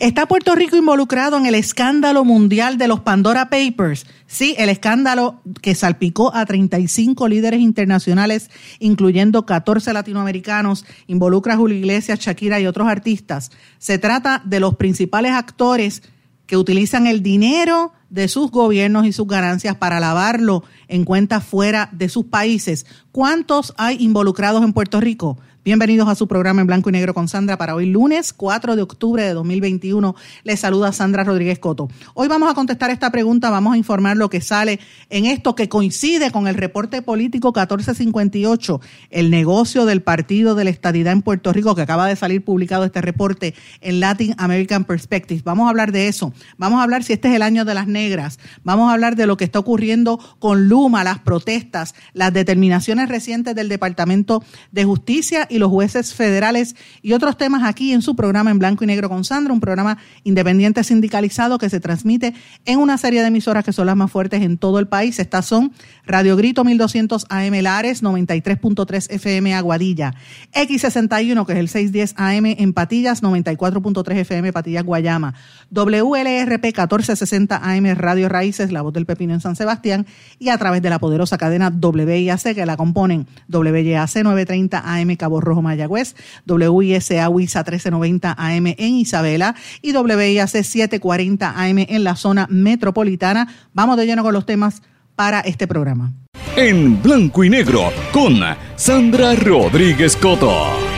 ¿Está Puerto Rico involucrado en el escándalo mundial de los Pandora Papers? Sí, el escándalo que salpicó a 35 líderes internacionales, incluyendo 14 latinoamericanos, involucra a Julio Iglesias, Shakira y otros artistas. Se trata de los principales actores que utilizan el dinero de sus gobiernos y sus ganancias para lavarlo en cuentas fuera de sus países. ¿Cuántos hay involucrados en Puerto Rico? Bienvenidos a su programa en blanco y negro con Sandra para hoy lunes 4 de octubre de 2021. Les saluda Sandra Rodríguez Coto. Hoy vamos a contestar esta pregunta, vamos a informar lo que sale en esto que coincide con el reporte político 1458, el negocio del Partido de la Estadidad en Puerto Rico, que acaba de salir publicado este reporte en Latin American Perspective. Vamos a hablar de eso. Vamos a hablar si este es el año de las negras. Vamos a hablar de lo que está ocurriendo con Luma, las protestas, las determinaciones recientes del Departamento de Justicia y los jueces federales y otros temas aquí en su programa en blanco y negro con Sandra, un programa independiente sindicalizado que se transmite en una serie de emisoras que son las más fuertes en todo el país. Estas son Radio Grito 1200 AM Lares, 93.3 FM Aguadilla, X61 que es el 610 AM en Patillas, 94.3 FM Patillas Guayama, WLRP 1460 AM Radio Raíces, La Voz del Pepino en San Sebastián y a través de la poderosa cadena WIAC que la componen WIAC 930 AM Cabo Rojo Mayagüez, WISA WISA 1390 AM en Isabela y WIAC 740 AM en la zona metropolitana. Vamos de lleno con los temas para este programa. En blanco y negro con Sandra Rodríguez Coto.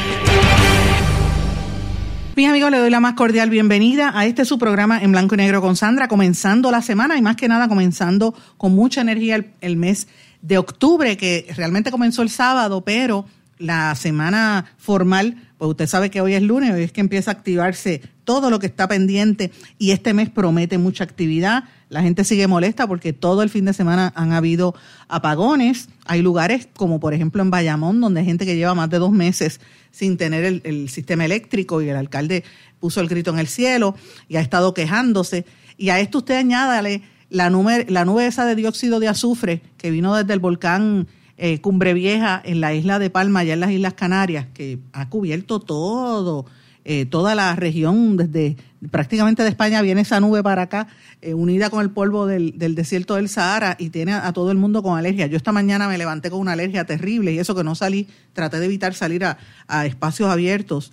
Mis amigos, le doy la más cordial bienvenida a este su programa en blanco y negro con Sandra, comenzando la semana y más que nada comenzando con mucha energía el, el mes de octubre, que realmente comenzó el sábado, pero la semana formal, pues usted sabe que hoy es lunes, hoy es que empieza a activarse todo lo que está pendiente y este mes promete mucha actividad. La gente sigue molesta porque todo el fin de semana han habido apagones. Hay lugares como por ejemplo en Bayamón, donde hay gente que lleva más de dos meses sin tener el, sistema eléctrico y el alcalde puso el grito en el cielo y ha estado quejándose. Y a esto usted añádale la nube, la nube esa de dióxido de azufre que vino desde el volcán eh, Cumbre Vieja en la isla de Palma, allá en las Islas Canarias, que ha cubierto todo, eh, toda la región, desde prácticamente de España viene esa nube para acá, eh, unida con el polvo del, desierto del Sahara y tiene a, todo el mundo con alergia. Yo esta mañana me levanté con una alergia terrible y eso que no salí, traté de evitar salir a, a espacios abiertos.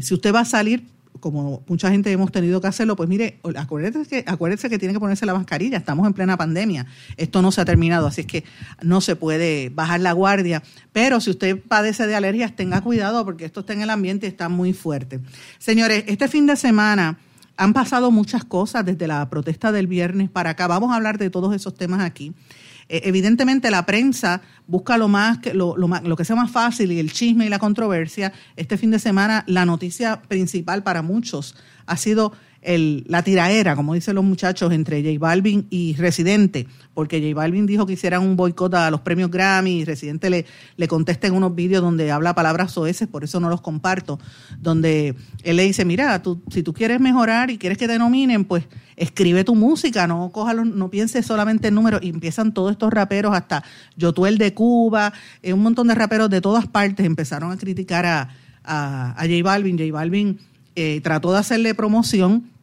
si usted va a salir, como mucha gente hemos tenido que hacerlo, pues mire, acuérdese que, acuérdese que tiene que ponerse la mascarilla, estamos en plena pandemia, esto no se ha terminado, así es que no se puede bajar la guardia, pero si usted padece de alergias, tenga cuidado porque esto está en el ambiente y está muy fuerte. Señores, este fin de semana han pasado muchas cosas desde la protesta del viernes para acá, vamos a hablar de todos esos temas aquí. Eh, evidentemente la prensa busca lo más lo, lo, lo, que sea más fácil y el chisme y la controversia. Este fin de semana la noticia principal para muchos ha sido el, la tiraera, como dicen los muchachos, entre J Balvin y Residente, porque J Balvin dijo que hicieran un boicot a los premios Grammy y Residente le, le contesta en unos vídeos donde habla palabras soeces, por eso no los comparto, donde él le dice, mira, tú, si tú quieres mejorar y quieres que te nominen, pues escribe tu música, no coja no pienses solamente en números, y empiezan todos estos raperos, hasta Yotuel de Cuba, eh, un montón de raperos de todas partes empezaron a criticar a, a, a J Balvin. J Balvin eh, trató de hacerle promoción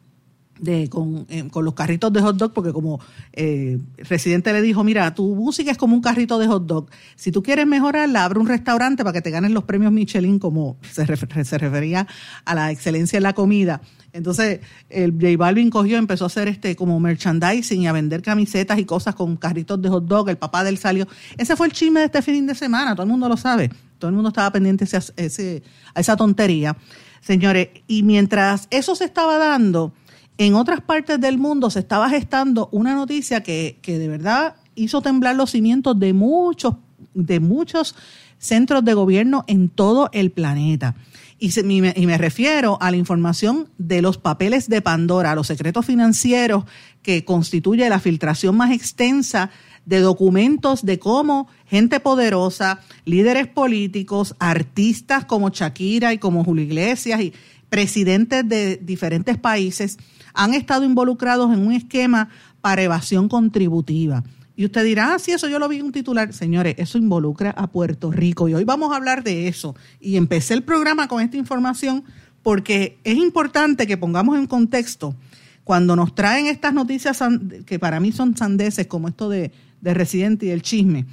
de, con, eh, con, los carritos de hot dog, porque como eh, Residente le dijo, mira, tu música es como un carrito de hot dog. Si tú quieres mejorarla, abre un restaurante para que te ganes los premios Michelin, como se, se refería a la excelencia en la comida. Entonces, el J Balvin cogió, empezó a hacer este como merchandising y a vender camisetas y cosas con carritos de hot dog. El papá del salió. Ese fue el chisme de este fin de semana, todo el mundo lo sabe. Todo el mundo estaba pendiente ese, a esa tontería. Señores, y mientras eso se estaba dando, en otras partes del mundo se estaba gestando una noticia que, que de verdad hizo temblar los cimientos de muchos de muchos centros de gobierno en todo el planeta. Y, y, me, refiero a la información de los papeles de Pandora, los secretos financieros que constituye la filtración más extensa de documentos de cómo gente poderosa, líderes políticos, artistas como Shakira y como Julio Iglesias y presidentes de diferentes países han estado involucrados en un esquema para evasión contributiva. Y usted dirá, ah, sí, eso yo lo vi en un titular. Señores, eso involucra a Puerto Rico. Y hoy vamos a hablar de eso. Y empecé el programa con esta información porque es importante que pongamos en contexto cuando nos traen estas noticias que para mí son sandeces, como esto de, de Residente y el chisme,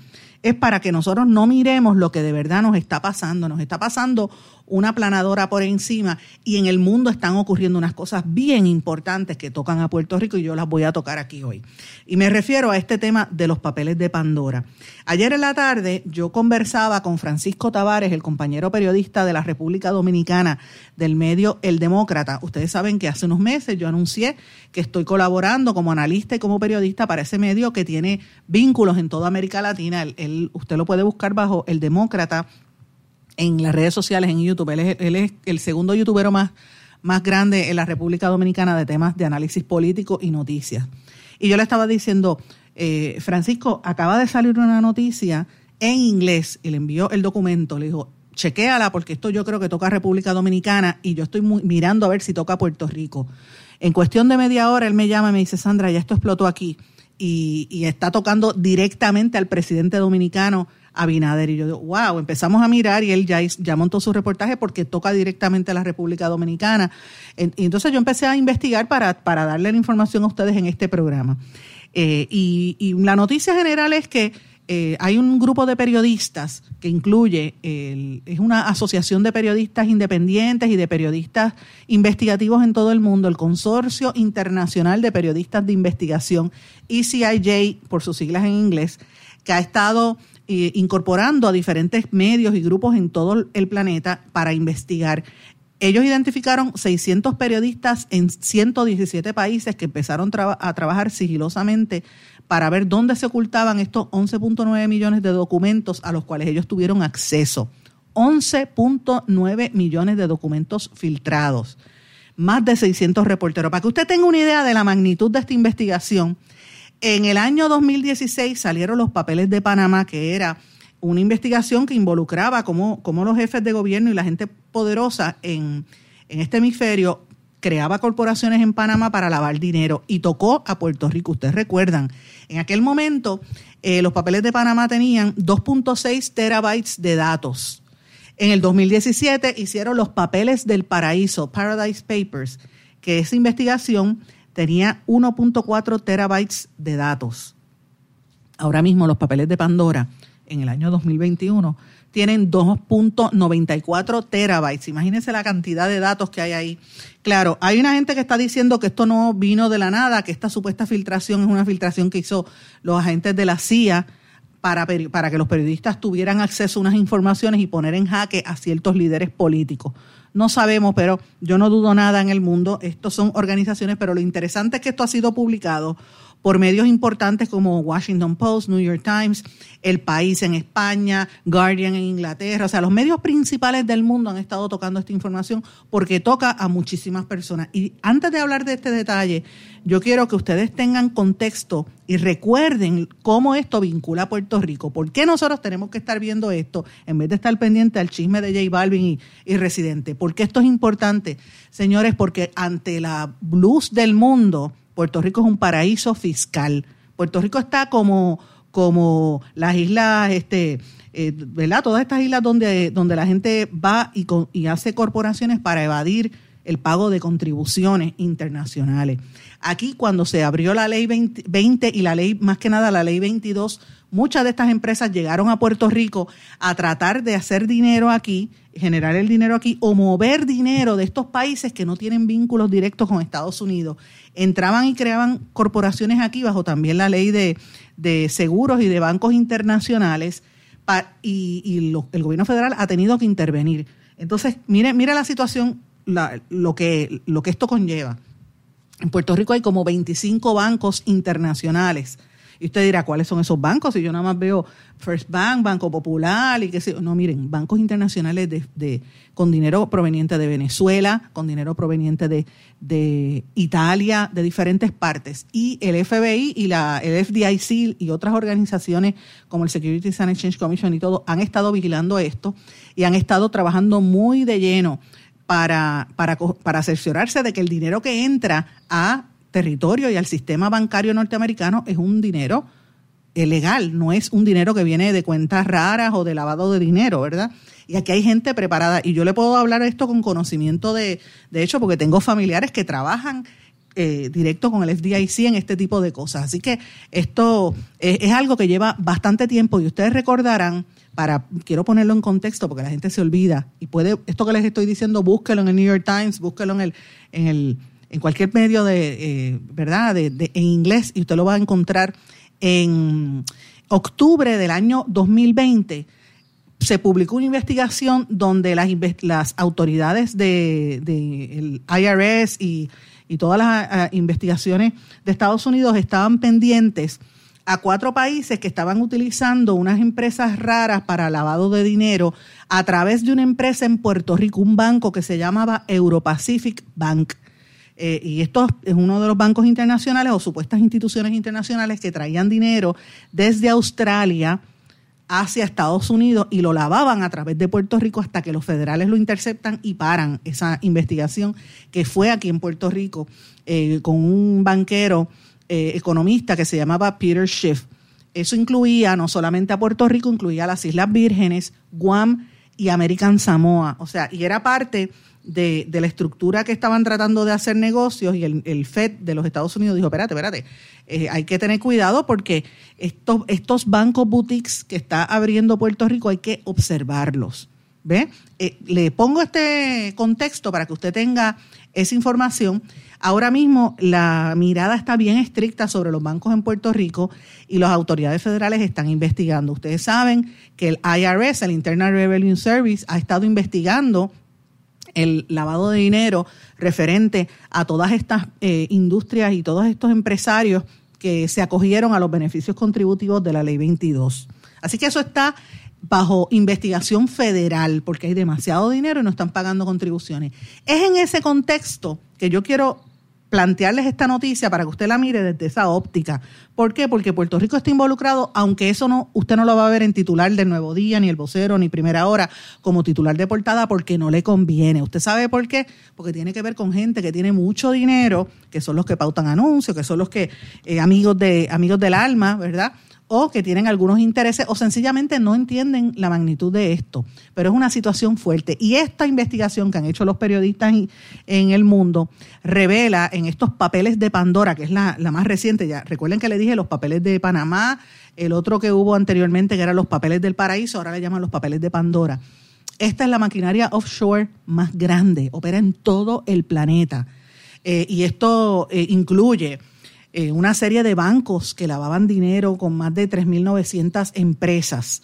es para que nosotros no miremos lo que de verdad nos está pasando. Nos está pasando una planadora por encima y en el mundo están ocurriendo unas cosas bien importantes que tocan a Puerto Rico y yo las voy a tocar aquí hoy. Y me refiero a este tema de los papeles de Pandora. Ayer en la tarde yo conversaba con Francisco Tavares, el compañero periodista de la República Dominicana del medio El Demócrata. Ustedes saben que hace unos meses yo anuncié que estoy colaborando como analista y como periodista para ese medio que tiene vínculos en toda América Latina. usted lo puede buscar bajo El Demócrata en las redes sociales, en YouTube. Él es, el segundo youtubero más, más grande en la República Dominicana de temas de análisis político y noticias. Y yo le estaba diciendo, eh, Francisco, acaba de salir una noticia en inglés y le envió el documento, le dijo, chequéala porque esto yo creo que toca República Dominicana y yo estoy mirando a ver si toca Puerto Rico. En cuestión de media hora él me llama y me dice, Sandra, ya esto explotó aquí y está tocando directamente al presidente dominicano Abinader. Y yo digo, wow, empezamos a mirar y él ya, montó su reportaje porque toca directamente a la República Dominicana. Y entonces yo empecé a investigar para, darle la información a ustedes en este programa. Eh, y, la noticia general es que eh, hay un grupo de periodistas que incluye, es una asociación de periodistas independientes y de periodistas investigativos en todo el mundo, el Consorcio Internacional de Periodistas de Investigación, ECIJ por sus siglas en inglés, que ha estado eh, incorporando a diferentes medios y grupos en todo el planeta para investigar. Ellos identificaron 600 periodistas en 117 países que empezaron a trabajar sigilosamente para ver dónde se ocultaban estos 11.9 millones de documentos a los cuales ellos tuvieron acceso. 11.9 millones de documentos filtrados. Más de 600 reporteros. Para que usted tenga una idea de la magnitud de esta investigación, en el año 2016 salieron los papeles de Panamá, que era una investigación que involucraba cómo, los jefes de gobierno y la gente poderosa en, este hemisferio creaba corporaciones en Panamá para lavar dinero y tocó a Puerto Rico. Ustedes recuerdan, en aquel momento eh, los papeles de Panamá tenían 2.6 terabytes de datos. En el 2017 hicieron los papeles del paraíso, Paradise Papers, que esa investigación tenía 1.4 terabytes de datos. Ahora mismo los papeles de Pandora en el año 2021 tienen 2.94 terabytes. Imagínense la cantidad de datos que hay ahí. Claro, hay una gente que está diciendo que esto no vino de la nada, que esta supuesta filtración es una filtración que hizo los agentes de la CIA para, para que los periodistas tuvieran acceso a unas informaciones y poner en jaque a ciertos líderes políticos no sabemos, pero yo no dudo nada en el mundo. Estos son organizaciones, pero lo interesante es que esto ha sido publicado por medios importantes como Washington Post, New York Times, El País en España, Guardian en Inglaterra. O sea, los medios principales del mundo han estado tocando esta información porque toca a muchísimas personas. Y antes de hablar de este detalle, yo quiero que ustedes tengan contexto y recuerden cómo esto vincula a Puerto Rico. ¿Por qué nosotros tenemos que estar viendo esto en vez de estar pendiente al chisme de J Balvin y, Residente? ¿Por qué esto es importante? Señores, porque ante la luz del mundo, Puerto Rico es un paraíso fiscal. Puerto Rico está como, como las islas, este, eh, ¿verdad? Todas estas islas donde, donde la gente va y, y hace corporaciones para evadir el pago de contribuciones internacionales. Aquí cuando se abrió la ley 20, y la ley, más que nada la ley 22, muchas de estas empresas llegaron a Puerto Rico a tratar de hacer dinero aquí, generar el dinero aquí o mover dinero de estos países que no tienen vínculos directos con Estados Unidos. Entraban y creaban corporaciones aquí bajo también la ley de, seguros y de bancos internacionales y, el gobierno federal ha tenido que intervenir. Entonces, mire, mire la situación, lo, que, lo que esto conlleva. En Puerto Rico hay como 25 bancos internacionales Y usted dirá, ¿cuáles son esos bancos? Si yo nada más veo First Bank, Banco Popular y qué sé No, miren, bancos internacionales con dinero proveniente de Venezuela, con dinero proveniente de, de Italia, de diferentes partes. Y el FBI y la, el FDIC y otras organizaciones como el Securities and Exchange Commission y todo han estado vigilando esto y han estado trabajando muy de lleno para, para, para cerciorarse de que el dinero que entra a territorio y al sistema bancario norteamericano es un dinero eh, legal, no es un dinero que viene de cuentas raras o de lavado de dinero, ¿verdad? Y aquí hay gente preparada y yo le puedo hablar esto con conocimiento de, de hecho, porque tengo familiares que trabajan eh, directo con el FDIC en este tipo de cosas. Así que esto es, algo que lleva bastante tiempo y ustedes recordarán, para quiero ponerlo en contexto porque la gente se olvida y puede, esto que les estoy diciendo, búsquelo en el New York Times, búsquelo en el, en el en cualquier medio de, eh, ¿verdad?, de, en inglés y usted lo va a encontrar en octubre del año 2020 se publicó una investigación donde las, autoridades del de, IRS y, y, todas las investigaciones de Estados Unidos estaban pendientes a cuatro países que estaban utilizando unas empresas raras para lavado de dinero a través de una empresa en Puerto Rico, un banco que se llamaba Europacific Bank. Eh, y esto es uno de los bancos internacionales o supuestas instituciones internacionales que traían dinero desde Australia hacia Estados Unidos y lo lavaban a través de Puerto Rico hasta que los federales lo interceptan y paran esa investigación que fue aquí en Puerto Rico eh, con un banquero eh, economista que se llamaba Peter Schiff. Eso incluía no solamente a Puerto Rico, incluía las Islas Vírgenes, Guam y American Samoa. O sea, y era parte de, la estructura que estaban tratando de hacer negocios y el, FED de los Estados Unidos dijo, espérate, espérate, eh, hay que tener cuidado porque estos, estos bancos boutiques que está abriendo Puerto Rico hay que observarlos. ¿Ve? Eh, le pongo este contexto para que usted tenga esa información. Ahora mismo la mirada está bien estricta sobre los bancos en Puerto Rico y las autoridades federales están investigando. Ustedes saben que el IRS, el Internal Revenue Service, ha estado investigando el lavado de dinero referente a todas estas eh, industrias y todos estos empresarios que se acogieron a los beneficios contributivos de la ley 22. Así que eso está bajo investigación federal porque hay demasiado dinero y no están pagando contribuciones. Es en ese contexto que yo quiero plantearles esta noticia para que usted la mire desde esa óptica. ¿Por qué? Porque Puerto Rico está involucrado, aunque eso no, usted no lo va a ver en titular del Nuevo Día, ni el vocero, ni Primera Hora, como titular de portada, porque no le conviene. ¿Usted sabe por qué? Porque tiene que ver con gente que tiene mucho dinero, que son los que pautan anuncios, que son los que, eh, amigos de, amigos del alma, ¿verdad? O que tienen algunos intereses o sencillamente no entienden la magnitud de esto. Pero es una situación fuerte. Y esta investigación que han hecho los periodistas en el mundo revela en estos papeles de Pandora, que es la, más reciente, ya recuerden que le dije los papeles de Panamá, el otro que hubo anteriormente que eran los papeles del paraíso, ahora le llaman los papeles de Pandora. Esta es la maquinaria offshore más grande, opera en todo el planeta. Eh, y esto eh, incluye eh, una serie de bancos que lavaban dinero con más de 3.900 empresas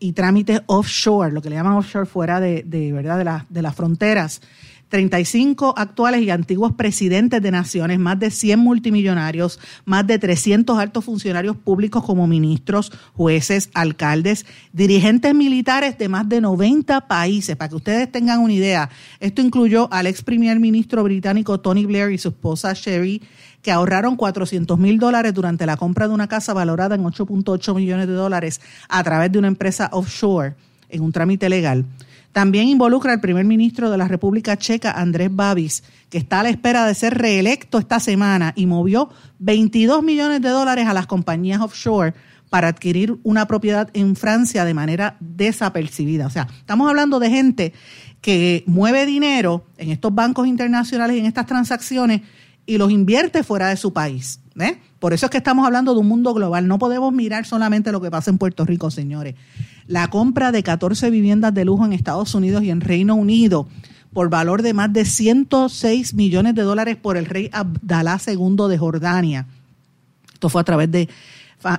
y trámites offshore, lo que le llaman offshore fuera de, de ¿verdad? de, de las fronteras. 35 actuales y antiguos presidentes de naciones, más de 100 multimillonarios, más de 300 altos funcionarios públicos como ministros, jueces, alcaldes, dirigentes militares de más de 90 países. Para que ustedes tengan una idea, esto incluyó al ex primer ministro británico Tony Blair y su esposa Sherry que ahorraron 400 mil dólares durante la compra de una casa valorada en 8.8 millones de dólares a través de una empresa offshore en un trámite legal. También involucra al primer ministro de la República Checa, Andrés Babis, que está a la espera de ser reelecto esta semana y movió 22 millones de dólares a las compañías offshore para adquirir una propiedad en Francia de manera desapercibida. O sea, estamos hablando de gente que mueve dinero en estos bancos internacionales y en estas transacciones y los invierte fuera de su país. Por eso es que estamos hablando de un mundo global. No podemos mirar solamente lo que pasa en Puerto Rico, señores. La compra de 14 viviendas de lujo en Estados Unidos y en Reino Unido por valor de más de 106 millones de dólares por el rey Abdalá II de Jordania. Esto fue a través de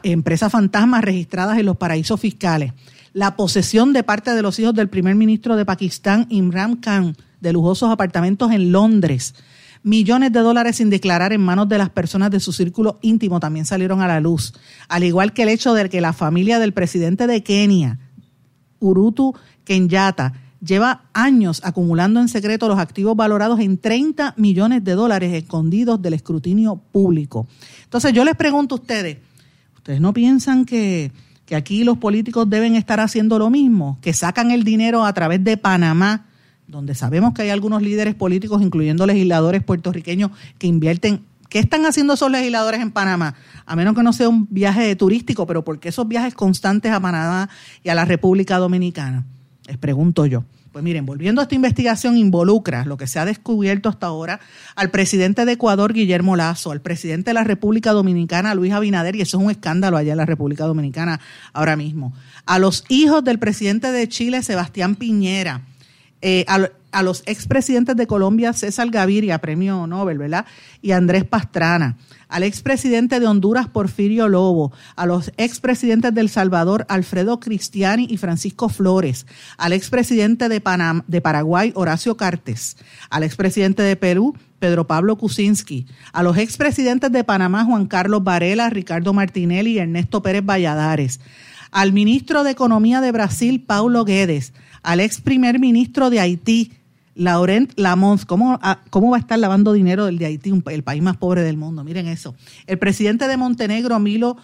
empresas fantasmas registradas en los paraísos fiscales. La posesión de parte de los hijos del primer ministro de Pakistán, Imran Khan, de lujosos apartamentos en Londres millones de dólares sin declarar en manos de las personas de su círculo íntimo también salieron a la luz. Al igual que el hecho de que la familia del presidente de Kenia, Urutu Kenyatta, lleva años acumulando en secreto los activos valorados en 30 millones de dólares escondidos del escrutinio público. Entonces yo les pregunto a ustedes, ¿ustedes no piensan que, que aquí los políticos deben estar haciendo lo mismo? Que sacan el dinero a través de Panamá, donde sabemos que hay algunos líderes políticos, incluyendo legisladores puertorriqueños, que invierten ¿Qué están haciendo esos legisladores en Panamá? A menos que no sea un viaje turístico, pero ¿por qué esos viajes constantes a Panamá y a la República Dominicana? Les pregunto yo. Pues miren, volviendo a esta investigación, involucra lo que se ha descubierto hasta ahora al presidente de Ecuador, Guillermo Lazo, al presidente de la República Dominicana, Luis Abinader, y eso es un escándalo allá en la República Dominicana ahora mismo, a los hijos del presidente de Chile, Sebastián Piñera, eh, a, los expresidentes de Colombia, César Gaviria, premio Nobel, ¿verdad? Y Andrés Pastrana, al expresidente de Honduras, Porfirio Lobo, a los expresidentes de El Salvador, Alfredo Cristiani y Francisco Flores, al expresidente de, de Paraguay, Horacio Cartes, al expresidente de Perú, Pedro Pablo Kuczynski, a los expresidentes de Panamá, Juan Carlos Varela, Ricardo Martinelli y Ernesto Pérez Valladares, al ministro de Economía de Brasil, Paulo Guedes, al ex primer ministro de Haití, Laurent Lamont, ¿cómo, ah, ¿cómo va a estar lavando dinero del de Haití, el país más pobre del mundo? Miren eso. El presidente de Montenegro, Milo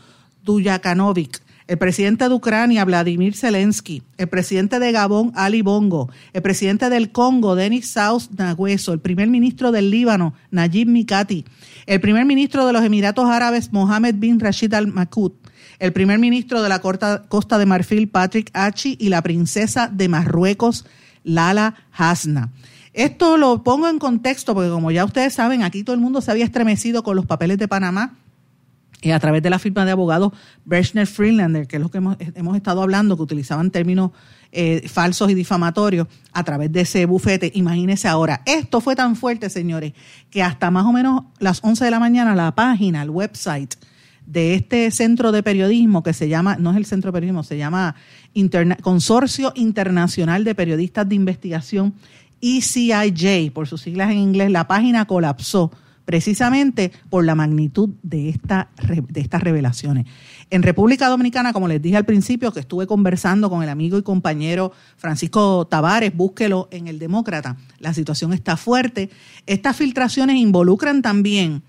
Duyakanovic, el presidente de Ucrania, Vladimir Zelensky, el presidente de Gabón, Ali Bongo, el presidente del Congo, Denis Saus Nagüeso, el primer ministro del Líbano, Najib Mikati, el primer ministro de los Emiratos Árabes, Mohammed bin Rashid Al Makut, el primer ministro de la Costa de Marfil, Patrick Achi, y la princesa de Marruecos, Lala Hasna. Esto lo pongo en contexto porque como ya ustedes saben, aquí todo el mundo se había estremecido con los papeles de Panamá y a través de la firma de abogados Breshner Freelander, que es lo que hemos, estado hablando, que utilizaban términos eh, falsos y difamatorios a través de ese bufete. Imagínense ahora, esto fue tan fuerte, señores, que hasta más o menos las 11 de la mañana la página, el website de este centro de periodismo que se llama, no es el centro de periodismo, se llama Consorcio Internacional de Periodistas de Investigación, ECIJ, por sus siglas en inglés, la página colapsó precisamente por la magnitud de, esta, de estas revelaciones. En República Dominicana, como les dije al principio, que estuve conversando con el amigo y compañero Francisco Tavares, búsquelo en el Demócrata, la situación está fuerte. Estas filtraciones involucran también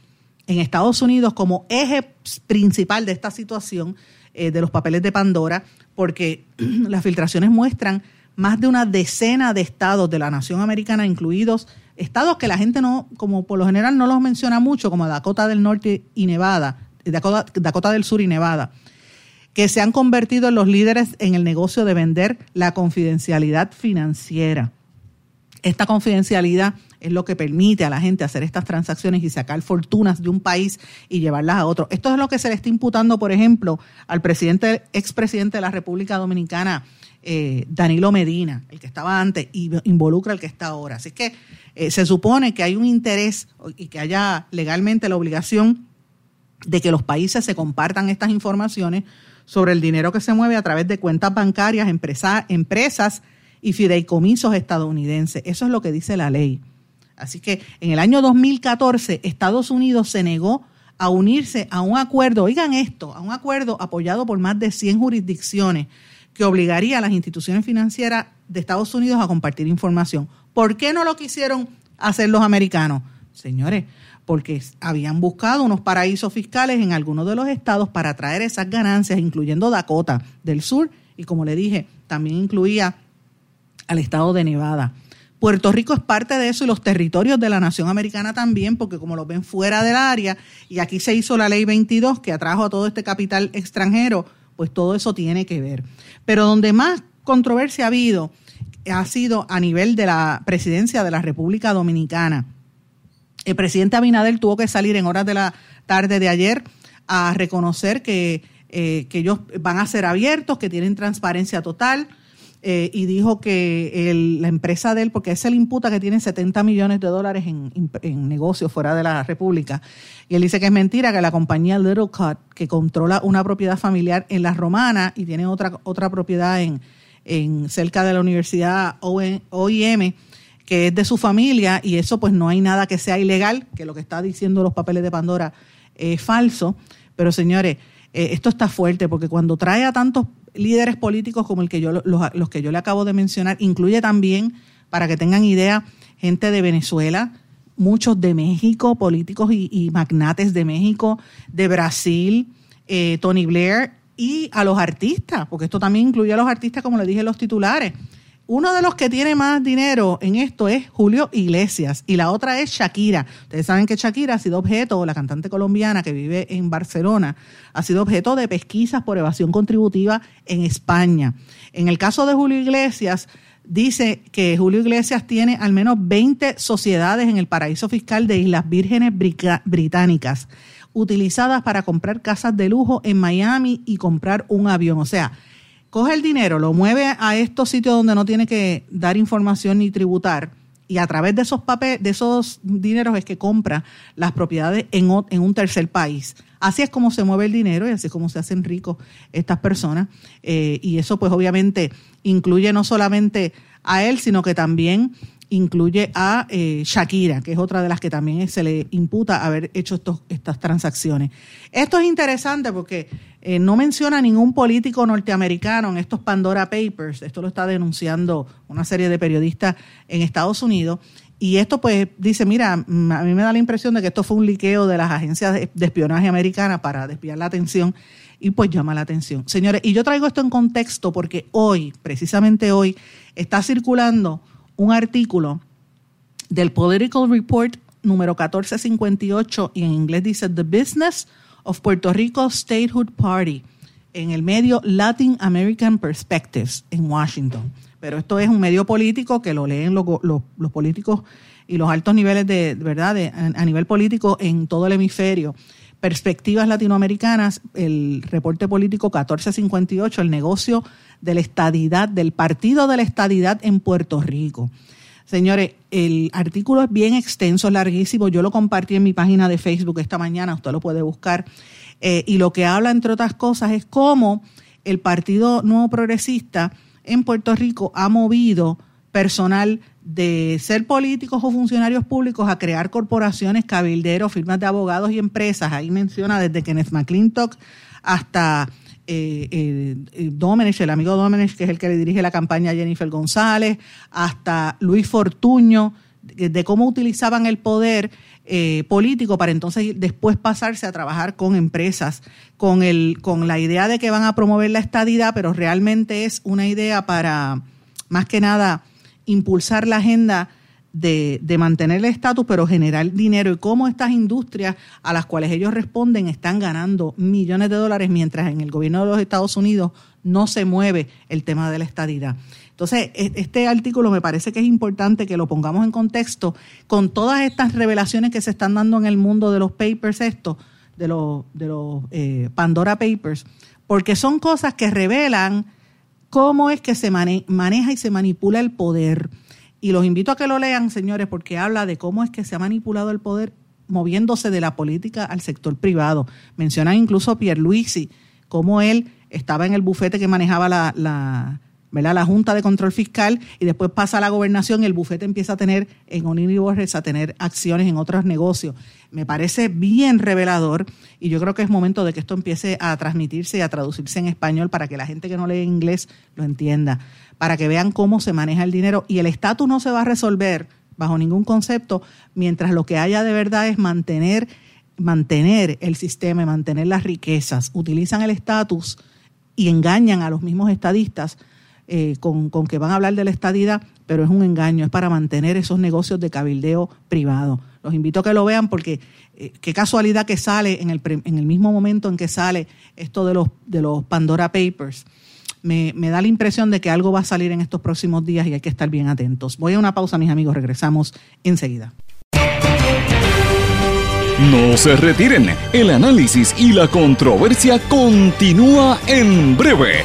en Estados Unidos como eje principal de esta situación eh, de los papeles de Pandora, porque las filtraciones muestran más de una decena de estados de la nación americana, incluidos estados que la gente no, como por lo general no los menciona mucho, como Dakota del Norte y Nevada, Dakota, Dakota del Sur y Nevada, que se han convertido en los líderes en el negocio de vender la confidencialidad financiera. Esta confidencialidad es lo que permite a la gente hacer estas transacciones y sacar fortunas de un país y llevarlas a otro. Esto es lo que se le está imputando, por ejemplo, al presidente, expresidente de la República Dominicana, eh, Danilo Medina, el que estaba antes, y involucra al que está ahora. Así que eh, se supone que hay un interés y que haya legalmente la obligación de que los países se compartan estas informaciones sobre el dinero que se mueve a través de cuentas bancarias, empresas y fideicomisos estadounidenses. Eso es lo que dice la ley. Así que en el año 2014 Estados Unidos se negó a unirse a un acuerdo, oigan esto, a un acuerdo apoyado por más de 100 jurisdicciones que obligaría a las instituciones financieras de Estados Unidos a compartir información. ¿Por qué no lo quisieron hacer los americanos? Señores, porque habían buscado unos paraísos fiscales en algunos de los estados para traer esas ganancias, incluyendo Dakota del Sur, y como le dije, también incluía al estado de Nevada. Puerto Rico es parte de eso y los territorios de la nación americana también, porque como lo ven fuera del área, y aquí se hizo la ley 22 que atrajo a todo este capital extranjero, pues todo eso tiene que ver. Pero donde más controversia ha habido ha sido a nivel de la presidencia de la República Dominicana. El presidente Abinader tuvo que salir en horas de la tarde de ayer a reconocer que, eh, que ellos van a ser abiertos, que tienen transparencia total, eh, y dijo que la empresa de él, porque se le imputa que tiene 70 millones de dólares en, negocios fuera de la República, y él dice que es mentira, que la compañía Little Cut, que controla una propiedad familiar en La Romana y tiene otra, otra propiedad en, en cerca de la Universidad OIM, que es de su familia y eso pues no hay nada que sea ilegal, que lo que está diciendo los papeles de Pandora es falso. Pero señores, eh, esto está fuerte porque cuando trae a tantos líderes políticos como el que yo, los, los que yo le acabo de mencionar, incluye también, para que tengan idea, gente de Venezuela, muchos de México, políticos y, magnates de México, de Brasil, eh, Tony Blair y a los artistas, porque esto también incluye a los artistas, como le dije, los titulares. Uno de los que tiene más dinero en esto es Julio Iglesias y la otra es Shakira. Ustedes saben que Shakira ha sido objeto, la cantante colombiana que vive en Barcelona, ha sido objeto de pesquisas por evasión contributiva en España. En el caso de Julio Iglesias, dice que Julio Iglesias tiene al menos 20 sociedades en el paraíso fiscal de Islas Vírgenes Británicas, utilizadas para comprar casas de lujo en Miami y comprar un avión. O sea, coge el dinero, lo mueve a estos sitios donde no tiene que dar información ni tributar y a través de esos papeles, de esos dineros es que compra las propiedades en, en, un tercer país. Así es como se mueve el dinero y así es como se hacen ricos estas personas. Eh, y eso pues obviamente incluye no solamente a él, sino que también incluye a eh, Shakira, que es otra de las que también se le imputa haber hecho estos, estas transacciones. Esto es interesante porque eh, no menciona ningún político norteamericano en estos Pandora Papers. Esto lo está denunciando una serie de periodistas en Estados Unidos. Y esto pues dice, mira, mm, a mí me da la impresión de que esto fue un liqueo de las agencias de espionaje americanas para desviar la atención y pues llama la atención. Señores, y yo traigo esto en contexto porque hoy, precisamente hoy, está circulando un artículo del Political Report número 1458 y en inglés dice The Business of Puerto Rico Statehood Party en el medio Latin American Perspectives en Washington. Pero esto es un medio político que lo leen los, los, políticos y los altos niveles de, verdad a nivel político en todo el hemisferio. Perspectivas latinoamericanas, el reporte político 1458, el negocio de la estadidad, del partido de la estadidad en Puerto Rico. Señores, el artículo es bien extenso, larguísimo. Yo lo compartí en mi página de Facebook esta mañana, usted lo puede buscar. Eh, y lo que habla, entre otras cosas, es cómo el Partido Nuevo Progresista en Puerto Rico ha movido personal de ser políticos o funcionarios públicos a crear corporaciones, cabilderos, firmas de abogados y empresas. Ahí menciona desde Kenneth McClintock hasta eh, eh, eh, el amigo Domenech, que es el que le dirige la campaña a Jennifer González, hasta Luis Fortuño, de, cómo utilizaban el poder eh, político para entonces después pasarse a trabajar con empresas, con, el, con la idea de que van a promover la estadidad, pero realmente es una idea para, más que nada, impulsar la agenda de, mantener el estatus, pero generar dinero y cómo estas industrias a las cuales ellos responden están ganando millones de dólares, mientras en el gobierno de los Estados Unidos no se mueve el tema de la estadidad. Entonces, e, este artículo me parece que es importante que lo pongamos en contexto con todas estas revelaciones que se están dando en el mundo de los papers, esto, de los, de los eh, Pandora Papers, porque son cosas que revelan cómo es que se maneja y se manipula el poder y los invito a que lo lean, señores, porque habla de cómo es que se ha manipulado el poder moviéndose de la política al sector privado. Mencionan incluso a Pierluisi, cómo él estaba en el bufete que manejaba la, la Junta de Control Fiscal y después pasa a la gobernación y el bufete empieza a tener en Onini Borges a tener acciones en otros negocios. Me parece bien revelador y yo creo que es momento de que esto empiece a transmitirse y a traducirse en español para que la gente que no lee inglés lo entienda para que vean cómo se maneja el dinero. Y el estatus no se va a resolver bajo ningún concepto mientras lo que haya de verdad es mantener, mantener el sistema y mantener las riquezas. Utilizan el estatus y engañan a los mismos estadistas eh, con, que van a hablar de la estadidad, pero es un engaño, es para mantener esos negocios de cabildeo privado. Los invito a que lo vean porque eh, qué casualidad que sale en el, en el mismo momento en que sale esto de los, de los Pandora Papers me, da la impresión de que algo va a salir en estos próximos días y hay que estar bien atentos. Voy a una pausa, mis amigos, regresamos enseguida. No se retiren, el análisis y la controversia continúa en breve,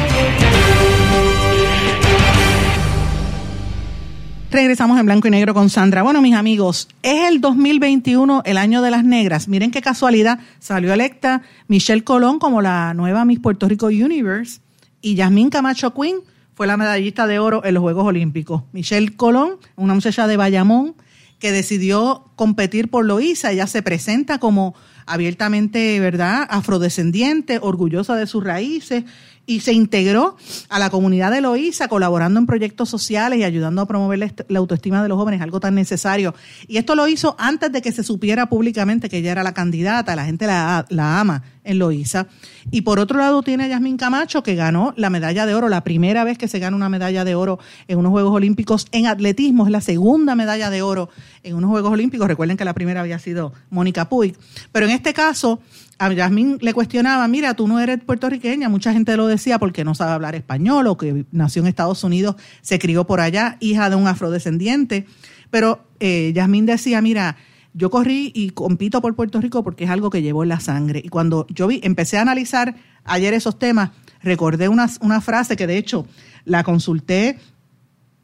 Regresamos en blanco y negro con Sandra. Bueno, mis amigos, es el 2021, el año de las negras. Miren qué casualidad, salió electa Michelle Colón como la nueva Miss Puerto Rico Universe y Yasmín Camacho Quinn fue la medallista de oro en los Juegos Olímpicos. Michelle Colón, una muchacha de Bayamón que decidió competir por Loíza, ella se presenta como abiertamente, ¿verdad?, afrodescendiente, orgullosa de sus raíces y se integró a la comunidad de Loíza colaborando en proyectos sociales y ayudando a promover la, autoestima de los jóvenes, algo tan necesario. Y esto lo hizo antes de que se supiera públicamente que ella era la candidata, la gente la, ama en Loíza. Y por otro lado tiene a Yasmín Camacho, que ganó la medalla de oro, la primera vez que se gana una medalla de oro en unos Juegos Olímpicos en atletismo, es la segunda medalla de oro en unos Juegos Olímpicos. Recuerden que la primera había sido Mónica Puig. Pero en este caso, a Yasmín le cuestionaba, mira, tú no eres puertorriqueña, mucha gente lo decía porque no sabe hablar español o que nació en Estados Unidos, se crió por allá, hija de un afrodescendiente. Pero eh, decía, mira, yo corrí y compito por Puerto Rico porque es algo que llevo en la sangre. Y cuando yo vi, empecé a analizar ayer esos temas, recordé una, una frase que de hecho la consulté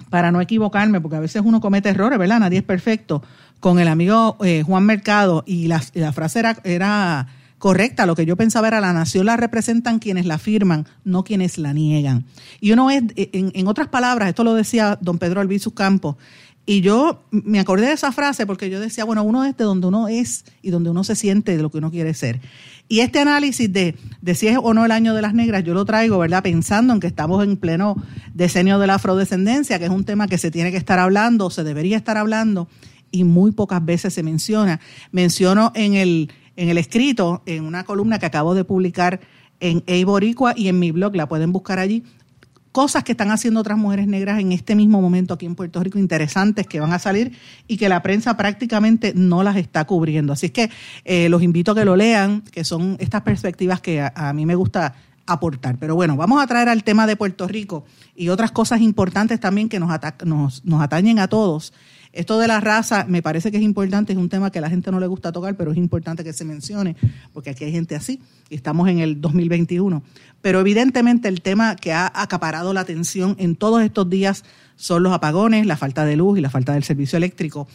para no equivocarme, porque a veces uno comete errores, ¿verdad? Nadie es perfecto, con el amigo eh, Juan Mercado y la, la frase era, era correcta. Lo que yo pensaba era la nación la representan quienes la firman, no quienes la niegan. Y uno es, en, en otras palabras, esto lo decía don Pedro Albizu Campos, y yo me acordé de esa frase porque yo decía, bueno, uno es de donde uno es y donde uno se siente de lo que uno quiere ser. Y este análisis de, de si es o no el año de las negras, yo lo traigo, ¿verdad? Pensando en que estamos en pleno decenio de la afrodescendencia, que es un tema que se tiene que estar hablando, se debería estar hablando, y muy pocas veces se menciona. Menciono en el, en el escrito, en una columna que acabo de publicar en Eiboricua y en mi blog, la pueden buscar allí, cosas que están haciendo otras mujeres negras en este mismo momento aquí en Puerto Rico, interesantes que van a salir y que la prensa prácticamente no las está cubriendo. Así es que eh, los invito a que lo lean, que son estas perspectivas que a, mí me gusta aportar. Pero bueno, vamos a traer al tema de Puerto Rico y otras cosas importantes también que nos, nos, nos atañen a todos. Esto de la raza me parece que es importante, es un tema que a la gente no le gusta tocar, pero es importante que se mencione, porque aquí hay gente así, y estamos en el 2021. Pero evidentemente el tema que ha acaparado la atención en todos estos días son los apagones, la falta de luz y la falta del servicio eléctrico.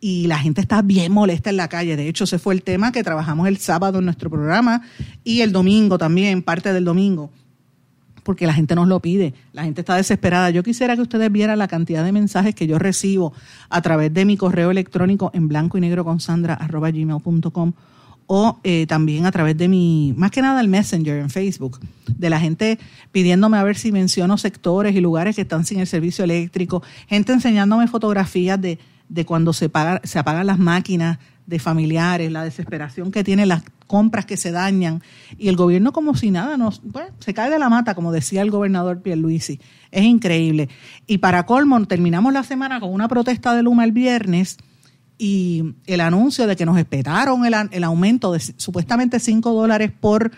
Y la gente está bien molesta en la calle. De hecho, ese fue el tema que trabajamos el sábado en nuestro programa y el domingo también, parte del domingo porque la gente nos lo pide, la gente está desesperada. Yo quisiera que ustedes vieran la cantidad de mensajes que yo recibo a través de mi correo electrónico en blanco y negro con sandra gmail.com o eh, también a través de mi, más que nada el Messenger en Facebook, de la gente pidiéndome a ver si menciono sectores y lugares que están sin el servicio eléctrico, gente enseñándome fotografías de, de cuando se, se apagan las máquinas de familiares, la desesperación que tienen las compras que se dañan y el gobierno como si nada nos pues, se cae de la mata como decía el gobernador Pierluisi. Es increíble. Y para colmo terminamos la semana con una protesta de Luma el viernes y el anuncio de que nos esperaron el, aumento de supuestamente 5 dólares por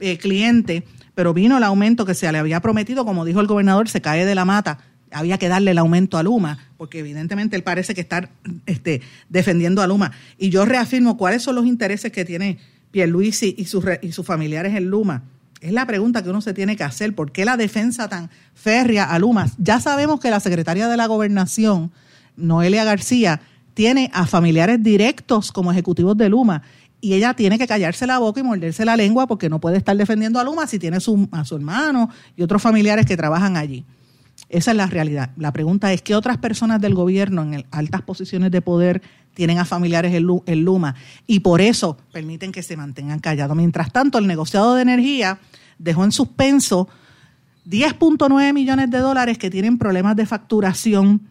eh, cliente, pero vino el aumento que se le había prometido, como dijo el gobernador, se cae de la mata, había que darle el aumento a Luma, porque evidentemente él parece que está este, defendiendo a Luma. Y yo reafirmo cuáles son los intereses que tiene Pierluisi y sus, y sus familiares en Luma. Es la pregunta que uno se tiene que hacer. ¿Por qué la defensa tan férrea a Luma? Ya sabemos que la secretaria de la gobernación, Noelia García, tiene a familiares directos como ejecutivos de Luma y ella tiene que callarse la boca y morderse la lengua porque no puede estar defendiendo a Luma si tiene su, a su hermano y otros familiares que trabajan allí. Esa es la realidad. La pregunta es, ¿qué otras personas del gobierno en altas posiciones de poder tienen a familiares en Luma y por eso permiten que se mantengan callados? Mientras tanto, el negociado de energía dejó en suspenso 10.9 millones de dólares que tienen problemas de facturación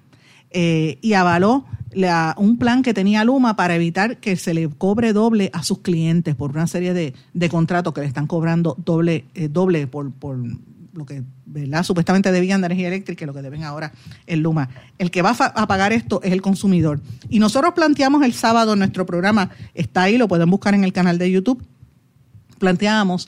eh, y avaló un plan que tenía Luma para evitar que se le cobre doble a sus clientes por una serie de, contratos que le están cobrando doble, eh, doble por lo que ¿verdad? supuestamente debían de energía eléctrica y lo que deben ahora el Luma. El que va a pagar esto es el consumidor. Y nosotros planteamos el sábado en nuestro programa, está ahí, lo pueden buscar en el canal de YouTube, planteamos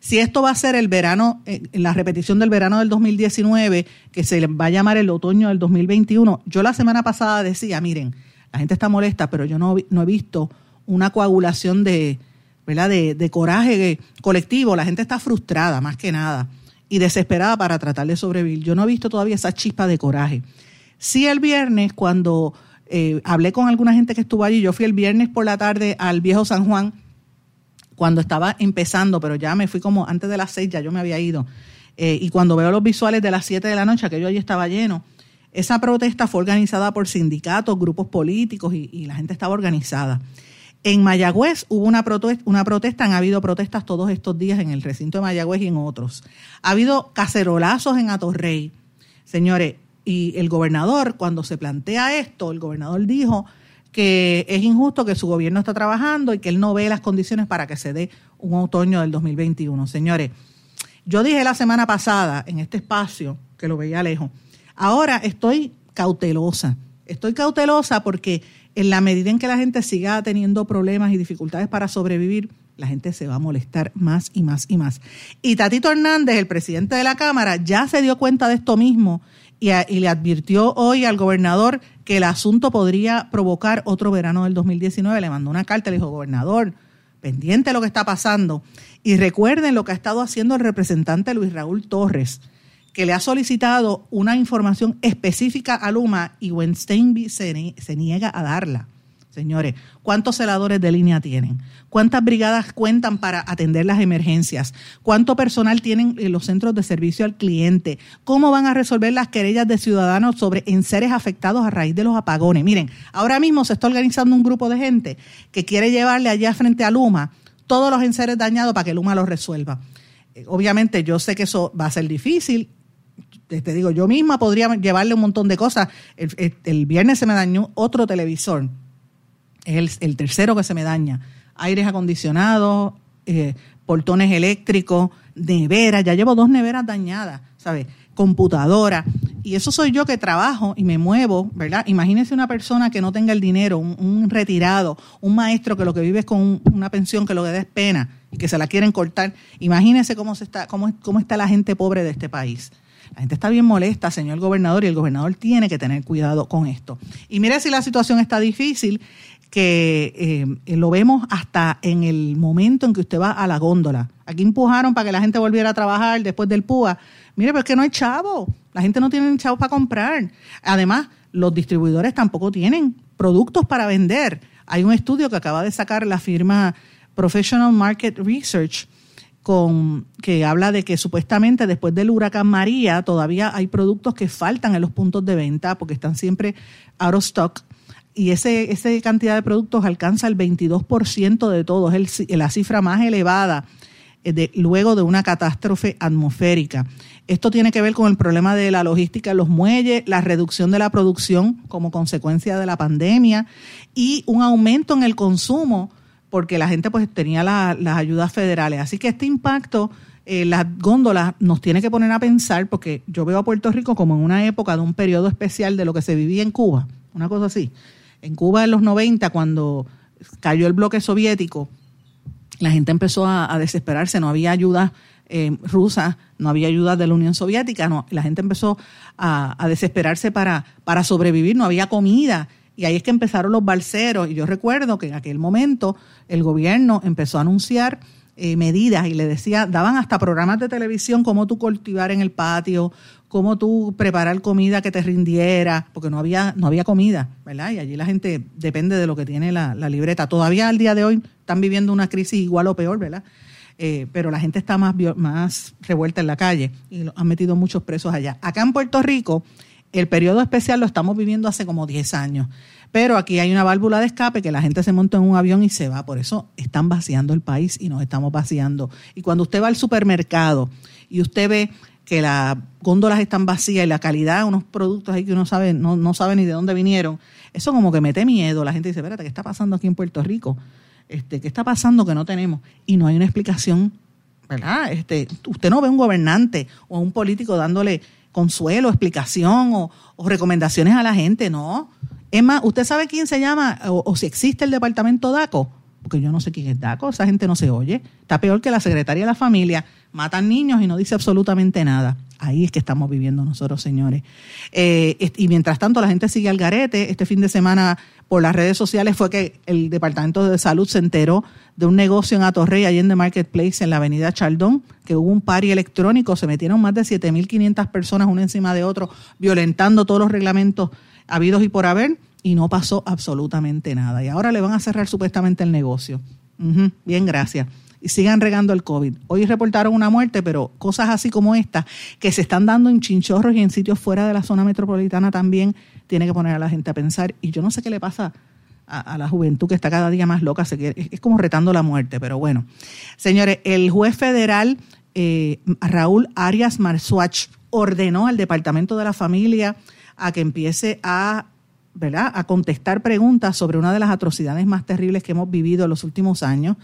si esto va a ser el verano, eh, la repetición del verano del 2019, que se va a llamar el otoño del 2021, yo la semana pasada decía, miren, la gente está molesta, pero yo no, he visto una coagulación de, ¿verdad? De coraje colectivo, la gente está frustrada más que nada y desesperada para tratar de sobrevivir. Yo no he visto todavía esa chispa de coraje. Sí el viernes, cuando eh, hablé con alguna gente que estuvo allí, yo fui el viernes por la tarde al viejo San Juan, cuando estaba empezando, pero ya me fui como antes de las seis, ya yo me había ido. Eh, y cuando veo los visuales de las siete de la noche, aquello allí estaba lleno. Esa protesta fue organizada por sindicatos, grupos políticos y, la gente estaba organizada. En Mayagüez hubo una protesta, han habido protestas todos estos días en el recinto de Mayagüez y en otros. Ha habido cacerolazos en Atorrey. Señores, y el gobernador, cuando se plantea esto, el gobernador dijo que es injusto que su gobierno está trabajando y que él no ve las condiciones para que se dé un otoño del 2021. Señores, yo dije la semana pasada en este espacio, que lo veía lejos, ahora estoy cautelosa. Estoy cautelosa porque en la medida en que la gente siga teniendo problemas y dificultades para sobrevivir, la gente se va a molestar más y más y más. Y Tatito Hernández, el presidente de la Cámara, ya se dio cuenta de esto mismo y, le advirtió hoy al gobernador que el asunto podría provocar otro verano del 2019. Le mandó una carta, le dijo, gobernador, pendiente de lo que está pasando. Y recuerden lo que ha estado haciendo el representante Luis Raúl Torres, que le ha solicitado una información específica a Luma y Weinstein se, se niega a darla. Señores, ¿cuántos celadores de línea tienen? ¿Cuántas brigadas cuentan para atender las emergencias? ¿Cuánto personal tienen en los centros de servicio al cliente? ¿Cómo van a resolver las querellas de ciudadanos sobre enseres afectados a raíz de los apagones? Miren, ahora mismo se está organizando un grupo de gente que quiere llevarle allá frente a Luma todos los enseres dañados para que Luma los resuelva. Eh, obviamente yo sé que eso va a ser difícil, te digo, yo misma podría llevarle un montón de cosas. el, viernes se me dañó otro televisor es el, tercero que se me daña. Aires acondicionados, eh, portones eléctricos, neveras, ya llevo dos neveras dañadas, ¿sabes? Computadora. Y eso soy yo que trabajo y me muevo, ¿verdad? Imagínese una persona que no tenga el dinero, un, retirado, un maestro que lo que vive es con una pensión que lo que da es pena y que se la quieren cortar. Imagínese cómo, se está, cómo, cómo está la gente pobre de este país. La gente está bien molesta, señor gobernador, y el gobernador tiene que tener cuidado con esto. Y mire si la situación está difícil, que eh, lo vemos hasta en el momento en que usted va a la góndola. Aquí empujaron para que la gente volviera a trabajar después del PUA. Mire, pero es que no hay chavo. La gente no tiene chavo para comprar. Además, los distribuidores tampoco tienen productos para vender. Hay un estudio que acaba de sacar la firma Professional Market Research con, que habla de que supuestamente después del huracán María todavía hay productos que faltan en los puntos de venta porque están siempre out of stock y ese, esa cantidad de productos alcanza el 22% de todos, es la cifra más elevada eh, luego de una catástrofe atmosférica. Esto tiene que ver con el problema de la logística en los muelles, la reducción de la producción como consecuencia de la pandemia y un aumento en el consumo porque la gente pues tenía las ayudas federales. Así que este impacto eh, las góndolas nos tiene que poner a pensar, porque yo veo a Puerto Rico como en una época de un periodo especial de lo que se vivía en Cuba, una cosa así. En Cuba en los 90, cuando cayó el bloque soviético, la gente empezó a, desesperarse, no había ayuda eh, rusa, no había ayuda de la Unión Soviética, la gente empezó a, desesperarse para, para sobrevivir, no había comida. Y ahí es que empezaron los balseros. Y yo recuerdo que en aquel momento el gobierno empezó a anunciar eh, medidas y le decía, daban hasta programas de televisión cómo tú cultivar en el patio, cómo tú preparar comida que te rindiera, porque no había, no había comida, ¿verdad? Y allí la gente depende de lo que tiene la, libreta. Todavía al día de hoy están viviendo una crisis igual o peor, ¿verdad? Eh, pero la gente está más, más revuelta en la calle y han metido muchos presos allá. Acá en Puerto Rico, el periodo especial lo estamos viviendo hace como 10 años. Pero aquí hay una válvula de escape que la gente se monta en un avión y se va. Por eso están vaciando el país y nos estamos vaciando. Y cuando usted va al supermercado y usted ve que las góndolas están vacías y la calidad, unos productos ahí que uno sabe, no, no sabe ni de dónde vinieron, eso como que mete miedo. La gente dice, espérate, ¿qué está pasando aquí en Puerto Rico? Este, ¿Qué está pasando que no tenemos? Y no hay una explicación, ¿verdad? Este, usted no ve un gobernante o un político dándole consuelo, explicación o, recomendaciones a la gente, no. Es más, ¿usted sabe quién se llama o, si existe el departamento DACO? Porque yo no sé quién es DACO, esa gente no se oye. Está peor que la secretaria de la familia. Matan niños y no dice absolutamente nada. Ahí es que estamos viviendo nosotros, señores. Eh, y mientras tanto, la gente sigue al garete. Este fin de semana, por las redes sociales, fue que el Departamento de Salud se enteró de un negocio en Atorrey, allí en The Marketplace, en la avenida Chaldón, que hubo un pari electrónico. Se metieron más de 7.500 personas, una encima de otro, violentando todos los reglamentos habidos y por haber, y no pasó absolutamente nada. Y ahora le van a cerrar supuestamente el negocio. bien, gracias y sigan regando el COVID. Hoy reportaron una muerte, pero cosas así como esta, que se están dando en chinchorros y en sitios fuera de la zona metropolitana también, tiene que poner a la gente a pensar. Y yo no sé qué le pasa a, la juventud que está cada día más loca, es, como retando la muerte, pero bueno. Señores, el juez federal eh, Raúl Arias Marsuach ordenó al Departamento de la Familia a que empiece a ¿verdad? a contestar preguntas sobre una de las atrocidades más terribles que hemos vivido en los últimos años.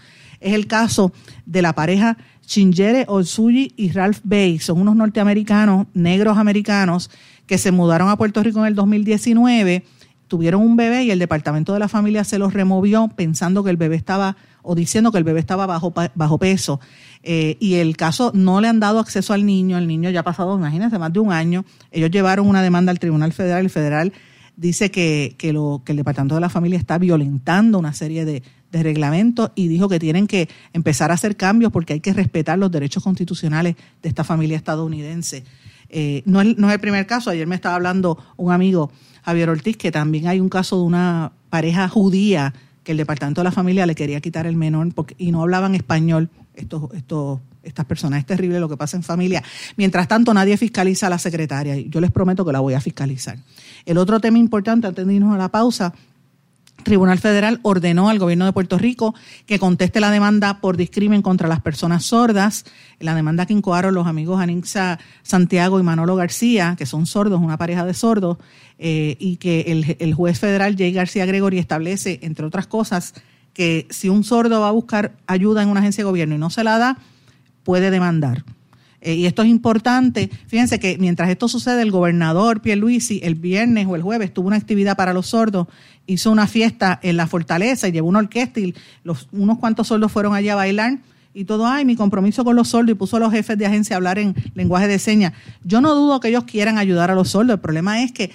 Es el caso de la pareja Chingere Otsuji y Ralph Bay. Son unos norteamericanos, negros americanos, que se mudaron a Puerto Rico en el 2019, tuvieron un bebé y el departamento de la familia se los removió pensando que el bebé estaba, o diciendo que el bebé estaba bajo, bajo peso. Eh, y el caso no le han dado acceso al niño, el niño ya ha pasado, imagínense, más de un año. Ellos llevaron una demanda al Tribunal Federal, el federal dice que, que, lo, que el Departamento de la Familia está violentando una serie de, de reglamentos y dijo que tienen que empezar a hacer cambios porque hay que respetar los derechos constitucionales de esta familia estadounidense. Eh, no, es, no es el primer caso, ayer me estaba hablando un amigo, Javier Ortiz, que también hay un caso de una pareja judía que el Departamento de la Familia le quería quitar el menor porque, y no hablaban español estos, estos, estas personas. Es terrible lo que pasa en familia. Mientras tanto, nadie fiscaliza a la secretaria. Yo les prometo que la voy a fiscalizar. El otro tema importante, antes de irnos a la pausa, Tribunal Federal ordenó al gobierno de Puerto Rico que conteste la demanda por discrimen contra las personas sordas, la demanda que incoaron los amigos Anixa Santiago y Manolo García, que son sordos, una pareja de sordos, eh, y que el, juez federal Jay García Gregory establece, entre otras cosas, que si un sordo va a buscar ayuda en una agencia de gobierno y no se la da, puede demandar. Eh, y esto es importante. Fíjense que mientras esto sucede, el gobernador Pierluisi el viernes o el jueves tuvo una actividad para los sordos, hizo una fiesta en la fortaleza y llevó una orquesta y los, unos cuantos sordos fueron allá a bailar y todo, ay, mi compromiso con los sordos y puso a los jefes de agencia a hablar en lenguaje de señas. Yo no dudo que ellos quieran ayudar a los sordos. El problema es que,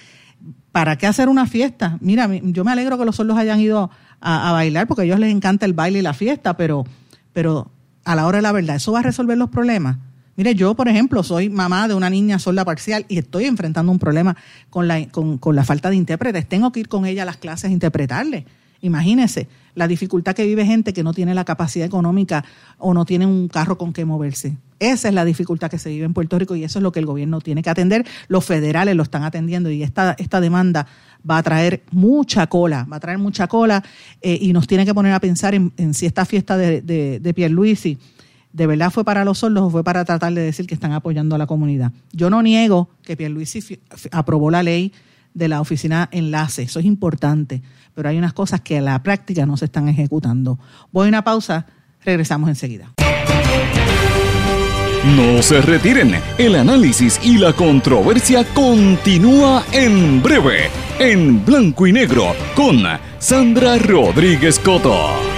¿para qué hacer una fiesta? Mira, yo me alegro que los sordos hayan ido a, a bailar porque a ellos les encanta el baile y la fiesta, pero, pero a la hora de la verdad, ¿eso va a resolver los problemas? Mire, yo, por ejemplo, soy mamá de una niña sorda parcial y estoy enfrentando un problema con la, con, la falta de intérpretes. Tengo que ir con ella a las clases a interpretarle. Imagínese la dificultad que vive gente que no tiene la capacidad económica o no tiene un carro con que moverse. Esa es la dificultad que se vive en Puerto Rico y eso es lo que el gobierno tiene que atender. Los federales lo están atendiendo y esta, esta demanda va a traer mucha cola, va a traer mucha cola eh, y nos tiene que poner a pensar en, si esta fiesta de, de, de Pierluisi de verdad fue para los sordos o fue para tratar de decir que están apoyando a la comunidad. Yo no niego que Pierluisi aprobó la ley de la oficina enlace, eso es importante, pero hay unas cosas que a la práctica no se están ejecutando. Voy a una pausa, regresamos enseguida. No se retiren, el análisis y la controversia continúa en breve, en blanco y negro, con Sandra Rodríguez Coto.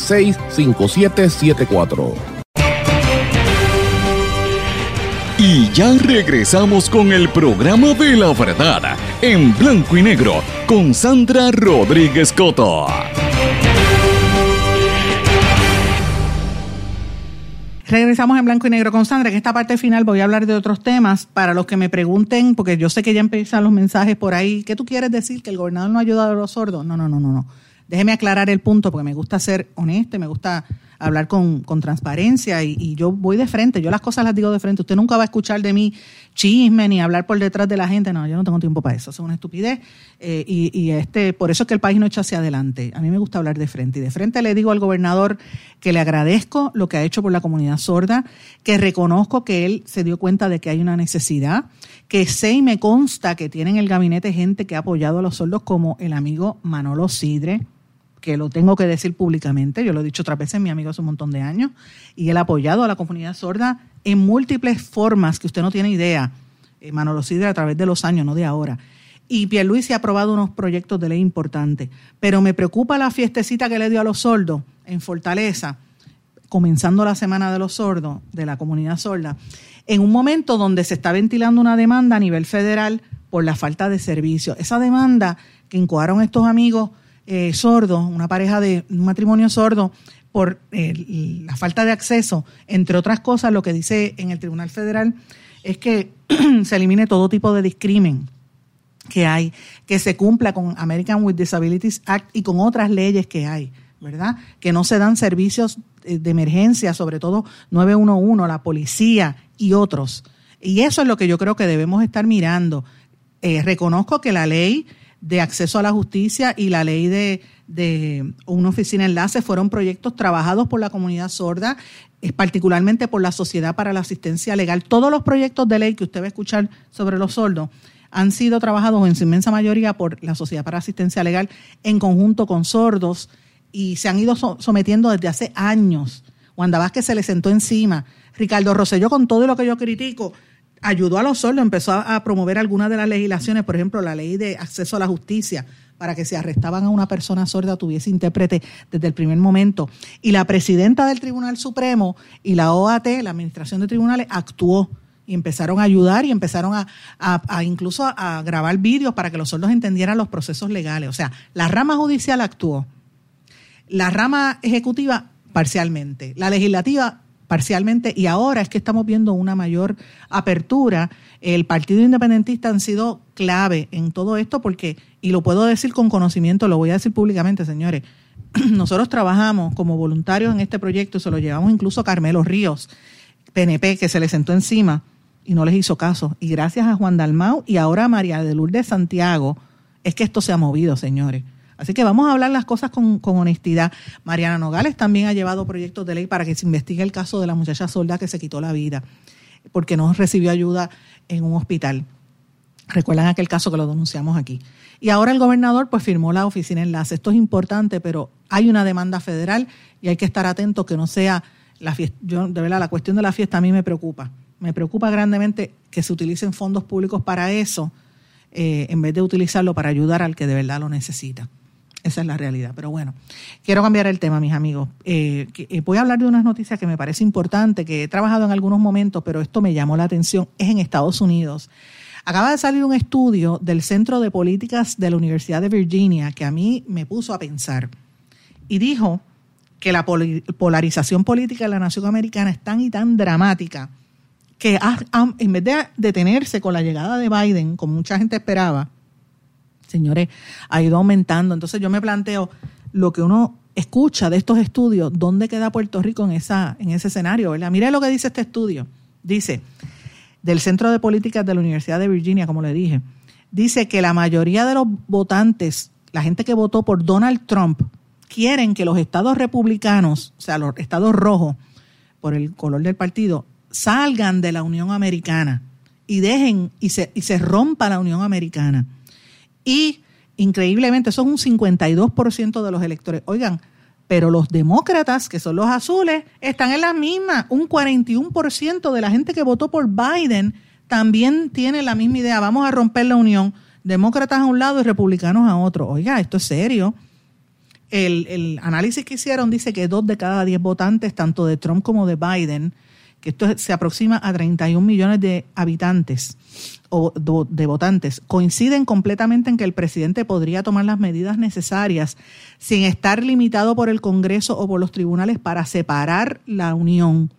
Y ya regresamos con el programa de la verdad en blanco y negro con Sandra Rodríguez Coto. Regresamos en blanco y negro con Sandra. En esta parte final voy a hablar de otros temas para los que me pregunten, porque yo sé que ya empiezan los mensajes por ahí. ¿Qué tú quieres decir? ¿Que el gobernador no ha ayudado a los sordos? No, no, no, no, no. Déjeme aclarar el punto porque me gusta ser honesto, me gusta hablar con, transparencia y, yo voy de frente, yo las cosas las digo de frente. Usted nunca va a escuchar de mí chisme ni hablar por detrás de la gente. No, yo no tengo tiempo para eso, es una estupidez. Eh, y, este, por eso es que el país no echa hacia adelante. A mí me gusta hablar de frente. Y de frente le digo al gobernador que le agradezco lo que ha hecho por la comunidad sorda, que reconozco que él se dio cuenta de que hay una necesidad, que sé y me consta que tiene en el gabinete gente que ha apoyado a los sordos como el amigo Manolo Sidre que lo tengo que decir públicamente, yo lo he dicho otras veces, mi amigo hace un montón de años, y él ha apoyado a la comunidad sorda en múltiples formas que usted no tiene idea, eh, Manolo Sidre a través de los años, no de ahora. Y Pierluisi ha aprobado unos proyectos de ley importantes, pero me preocupa la fiestecita que le dio a los sordos en Fortaleza, comenzando la Semana de los Sordos, de la comunidad sorda, en un momento donde se está ventilando una demanda a nivel federal por la falta de servicio. Esa demanda que incoaron estos amigos eh, sordo, una pareja de un matrimonio sordo, por eh, la falta de acceso, entre otras cosas, lo que dice en el Tribunal Federal es que se elimine todo tipo de discrimen que hay, que se cumpla con American with Disabilities Act y con otras leyes que hay, ¿verdad? Que no se dan servicios eh, de emergencia, sobre todo 911, la policía y otros. Y eso es lo que yo creo que debemos estar mirando. reconozco que la ley de acceso a la justicia y la ley de, una oficina enlace fueron proyectos trabajados por la comunidad sorda, particularmente por la Sociedad para la Asistencia Legal. Todos los proyectos de ley que usted va a escuchar sobre los sordos han sido trabajados en su inmensa mayoría por la Sociedad para Asistencia Legal en conjunto con sordos y se han ido sometiendo desde hace años. Wanda Vázquez se le sentó encima. Ricardo Rosselló, con todo lo que yo critico, ayudó a los sordos, empezó a, promover algunas de las legislaciones, por ejemplo, la ley de acceso a la justicia, para que si arrestaban a una persona sorda tuviese intérprete desde el primer momento. Y la presidenta del Tribunal Supremo y la OAT, la Administración de Tribunales, actuó y empezaron a ayudar y empezaron a, incluso a, grabar vídeos para que los sordos entendieran los procesos legales. O sea, la rama judicial actuó, la rama ejecutiva parcialmente, la legislativa parcialmente y ahora es que estamos viendo una mayor apertura. El Partido Independentista han sido clave en todo esto porque, y lo puedo decir con conocimiento, lo voy a decir públicamente, señores, nosotros trabajamos como voluntarios en este proyecto y se lo llevamos incluso a Carmelo Ríos, PNP, que se le sentó encima y no les hizo caso. Y gracias a Juan Dalmau y ahora a María de Lourdes Santiago, es que esto se ha movido, señores. Así que vamos a hablar las cosas con, honestidad. Mariana Nogales también ha llevado proyectos de ley para que se investigue el caso de la muchacha solda que se quitó la vida porque no recibió ayuda en un hospital. Recuerdan aquel caso que lo denunciamos aquí. Y ahora el gobernador pues firmó la oficina enlace. Esto es importante, pero hay una demanda federal y hay que estar atento que no sea la fiesta. Yo, de verdad, la cuestión de la fiesta a mí me preocupa. Me preocupa grandemente que se utilicen fondos públicos para eso eh, en vez de utilizarlo para ayudar al que de verdad lo necesita. Esa es la realidad. Pero bueno, quiero cambiar el tema, mis amigos. Eh, eh, voy a hablar de unas noticias que me parece importante, que he trabajado en algunos momentos, pero esto me llamó la atención. Es en Estados Unidos. Acaba de salir un estudio del Centro de Políticas de la Universidad de Virginia que a mí me puso a pensar y dijo que la polarización política de la nación americana es tan y tan dramática que en vez de detenerse con la llegada de Biden, como mucha gente esperaba, señores, ha ido aumentando. Entonces yo me planteo lo que uno escucha de estos estudios, ¿dónde queda Puerto Rico en, esa, en ese escenario? ¿verdad? Mire lo que dice este estudio. Dice, del Centro de Políticas de la Universidad de Virginia, como le dije, dice que la mayoría de los votantes, la gente que votó por Donald Trump, quieren que los estados republicanos, o sea, los estados rojos, por el color del partido, salgan de la Unión Americana y dejen y se, y se rompa la Unión Americana. Y increíblemente, es un 52% de los electores. Oigan, pero los demócratas, que son los azules, están en la misma. Un 41% de la gente que votó por Biden también tiene la misma idea. Vamos a romper la unión. Demócratas a un lado y republicanos a otro. Oiga, esto es serio. El, el análisis que hicieron dice que dos de cada diez votantes, tanto de Trump como de Biden, que esto se aproxima a 31 millones de habitantes de votantes, coinciden completamente en que el presidente podría tomar las medidas necesarias sin estar limitado por el Congreso o por los tribunales para separar la unión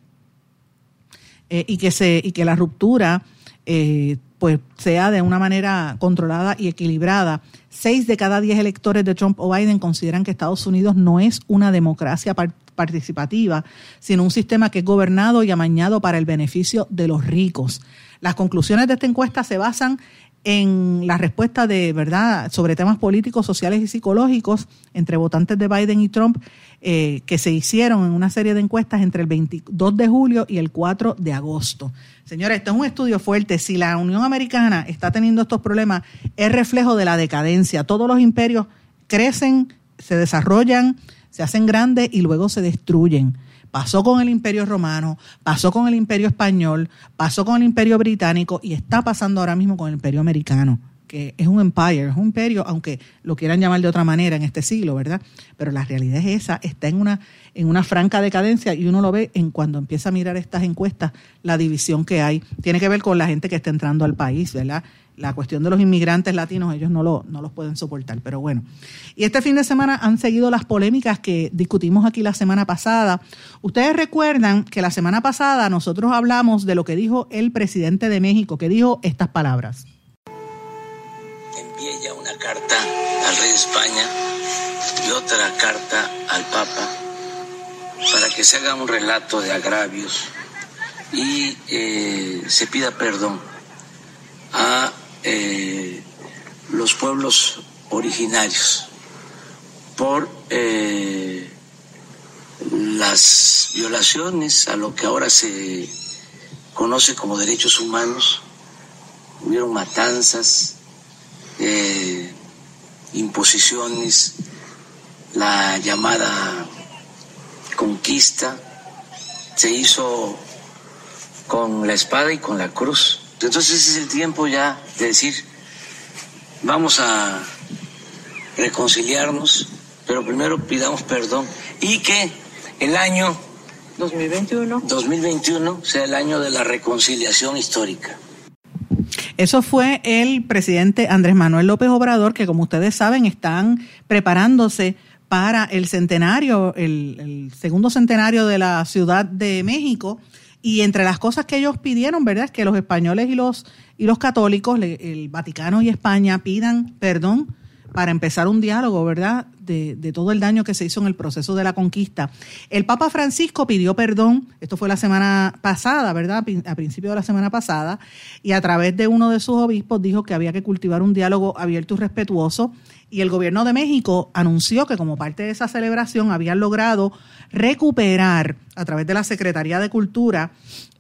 eh, y, que se, y que la ruptura eh, pues sea de una manera controlada y equilibrada. Seis de cada diez electores de Trump o Biden consideran que Estados Unidos no es una democracia participativa, sino un sistema que es gobernado y amañado para el beneficio de los ricos. Las conclusiones de esta encuesta se basan en la respuesta de verdad sobre temas políticos, sociales y psicológicos entre votantes de Biden y Trump eh, que se hicieron en una serie de encuestas entre el 22 de julio y el 4 de agosto. Señores, esto es un estudio fuerte. Si la Unión Americana está teniendo estos problemas, es reflejo de la decadencia. Todos los imperios crecen, se desarrollan, se hacen grandes y luego se destruyen. Pasó con el Imperio Romano, pasó con el Imperio Español, pasó con el Imperio Británico y está pasando ahora mismo con el Imperio Americano, que es un empire, es un imperio, aunque lo quieran llamar de otra manera en este siglo, ¿verdad? Pero la realidad es esa, está en una, en una franca decadencia y uno lo ve en cuando empieza a mirar estas encuestas, la división que hay. Tiene que ver con la gente que está entrando al país, ¿verdad? La cuestión de los inmigrantes latinos, ellos no, lo, no los pueden soportar, pero bueno. Y este fin de semana han seguido las polémicas que discutimos aquí la semana pasada. Ustedes recuerdan que la semana pasada nosotros hablamos de lo que dijo el presidente de México, que dijo estas palabras. Envié ya una carta al rey de España y otra carta al Papa para que se haga un relato de agravios y eh, se pida perdón a eh, los pueblos originarios por eh, las violaciones a lo que ahora se conoce como derechos humanos. Hubieron matanzas, eh, imposiciones, la llamada conquista se hizo con la espada y con la cruz entonces es el tiempo ya de decir, vamos a reconciliarnos, pero primero pidamos perdón y que el año 2021 2021 sea el año de la reconciliación histórica. Eso fue el presidente Andrés Manuel López Obrador, que como ustedes saben están preparándose para el centenario, el, el segundo centenario de la Ciudad de México y entre las cosas que ellos pidieron, ¿verdad? Es que los españoles y los, y los católicos, el Vaticano y España, pidan perdón para empezar un diálogo, ¿verdad? De, de, todo el daño que se hizo en el proceso de la conquista. El Papa Francisco pidió perdón, esto fue la semana pasada, ¿verdad? A principio de la semana pasada, y a través de uno de sus obispos dijo que había que cultivar un diálogo abierto y respetuoso. Y el gobierno de México anunció que como parte de esa celebración habían logrado recuperar a través de la Secretaría de Cultura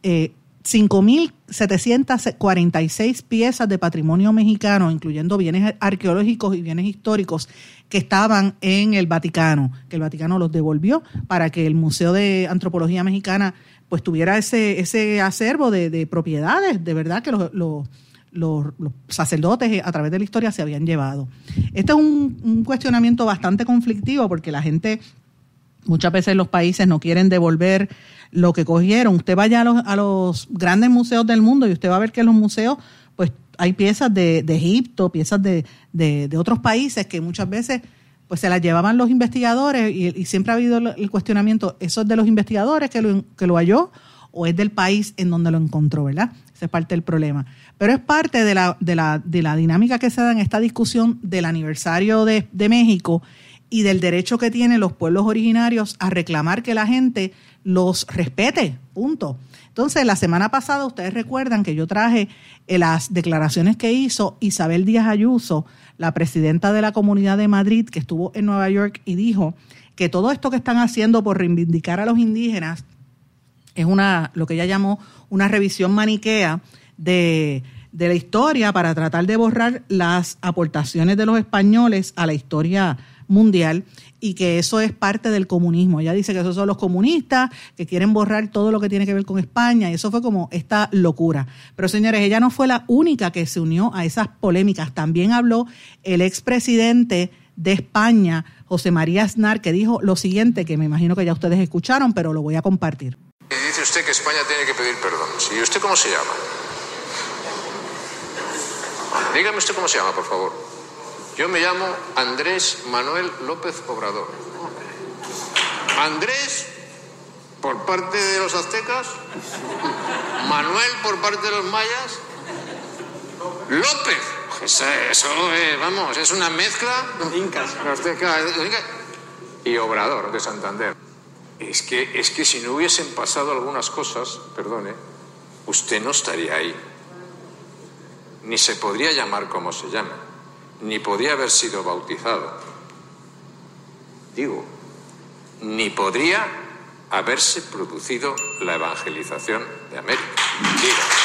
eh, 5.746 piezas de patrimonio mexicano, incluyendo bienes arqueológicos y bienes históricos que estaban en el Vaticano, que el Vaticano los devolvió para que el Museo de Antropología Mexicana pues tuviera ese, ese acervo de, propiedades, de verdad que los, los, sacerdotes a través de la historia se habían llevado. Este es un, cuestionamiento bastante conflictivo porque la gente Muchas veces los países no quieren devolver lo que cogieron. Usted vaya a los, a los grandes museos del mundo y usted va a ver que en los museos pues hay piezas de, Egipto, piezas de, de, otros países que muchas veces pues se las llevaban los investigadores y, siempre ha habido el cuestionamiento, ¿eso es de los investigadores que lo, que lo halló o es del país en donde lo encontró, verdad? Esa es parte del problema. Pero es parte de la, de la, de la dinámica que se da en esta discusión del aniversario de, de México y del derecho que tienen los pueblos originarios a reclamar que la gente los respete, punto. Entonces, la semana pasada ustedes recuerdan que yo traje eh, las declaraciones que hizo Isabel Díaz Ayuso, la presidenta de la Comunidad de Madrid, que estuvo en Nueva York y dijo que todo esto que están haciendo por reivindicar a los indígenas es una lo que ella llamó una revisión maniquea de, de la historia para tratar de borrar las aportaciones de los españoles a la historia mundial y que eso es parte del comunismo. Ella dice que esos son los comunistas que quieren borrar todo lo que tiene que ver con España y eso fue como esta locura. Pero señores, ella no fue la única que se unió a esas polémicas. También habló el expresidente de España, José María Aznar, que dijo lo siguiente, que me imagino que ya ustedes escucharon, pero lo voy a compartir. Dice usted que España tiene que pedir perdón. ¿Y usted cómo se llama? Dígame usted cómo se llama, por favor. Yo me llamo Andrés Manuel López Obrador. Andrés por parte de los aztecas, Manuel por parte de los mayas, López. Eso, eso eh, vamos, es una mezcla. Incas. Azteca, y Obrador de Santander. Es que, es que si no hubiesen pasado algunas cosas, perdone, usted no estaría ahí. Ni se podría llamar como se llama, ni podría haber sido bautizado. Digo, ni podría haberse producido la evangelización de América. Digo.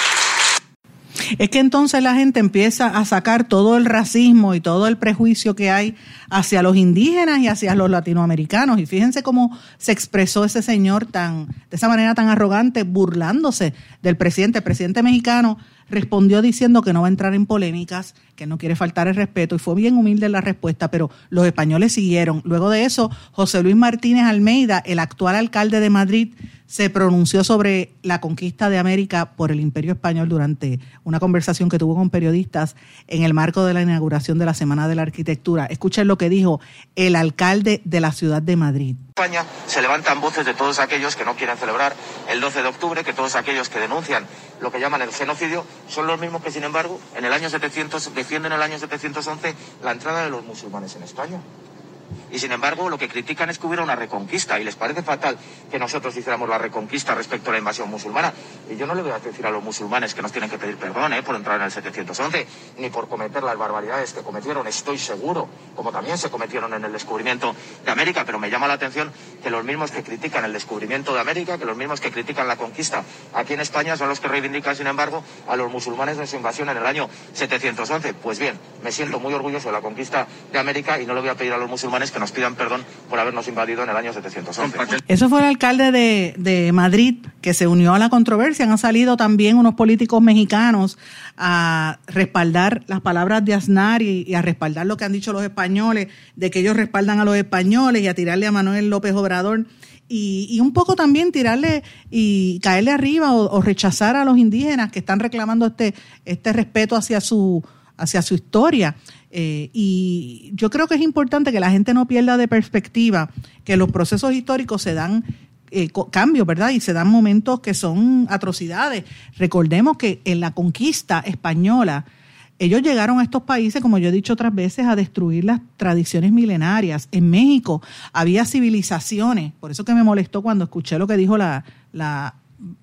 Es que entonces la gente empieza a sacar todo el racismo y todo el prejuicio que hay hacia los indígenas y hacia los latinoamericanos. Y fíjense cómo se expresó ese señor tan, de esa manera tan arrogante, burlándose del presidente. El presidente mexicano respondió diciendo que no va a entrar en polémicas, que no quiere faltar el respeto, y fue bien humilde la respuesta, pero los españoles siguieron. Luego de eso, José Luis Martínez Almeida, el actual alcalde de Madrid, se pronunció sobre la conquista de América por el Imperio Español durante una conversación que tuvo con periodistas en el marco de la inauguración de la Semana de la Arquitectura. Escuchen lo que dijo el alcalde de la ciudad de Madrid. España se levantan voces de todos aquellos que no quieren celebrar el 12 de octubre, que todos aquellos que denuncian lo que llaman el genocidio son los mismos que, sin embargo, en el año 700 defienden el año 711 la entrada de los musulmanes en España. Y sin embargo, lo que critican es que hubiera una reconquista y les parece fatal que nosotros hiciéramos la reconquista respecto a la invasión musulmana. Y yo no le voy a decir a los musulmanes que nos tienen que pedir perdón ¿eh? por entrar en el 711, ni por cometer las barbaridades que cometieron, estoy seguro, como también se cometieron en el descubrimiento de América. Pero me llama la atención que los mismos que critican el descubrimiento de América, que los mismos que critican la conquista aquí en España, son los que reivindican, sin embargo, a los musulmanes de su invasión en el año 711. Pues bien, me siento muy orgulloso de la conquista de América y no le voy a pedir a los musulmanes que nos pidan perdón por habernos invadido en el año 711. Eso fue el alcalde de, de Madrid que se unió a la controversia. Han salido también unos políticos mexicanos a respaldar las palabras de Aznar y, y, a respaldar lo que han dicho los españoles, de que ellos respaldan a los españoles y a tirarle a Manuel López Obrador. Y, y un poco también tirarle y caerle arriba o, o, rechazar a los indígenas que están reclamando este, este respeto hacia su, hacia su historia. Eh, y yo creo que es importante que la gente no pierda de perspectiva que los procesos históricos se dan eh, cambios, ¿verdad? Y se dan momentos que son atrocidades. Recordemos que en la conquista española, ellos llegaron a estos países, como yo he dicho otras veces, a destruir las tradiciones milenarias. En México había civilizaciones, por eso que me molestó cuando escuché lo que dijo la, la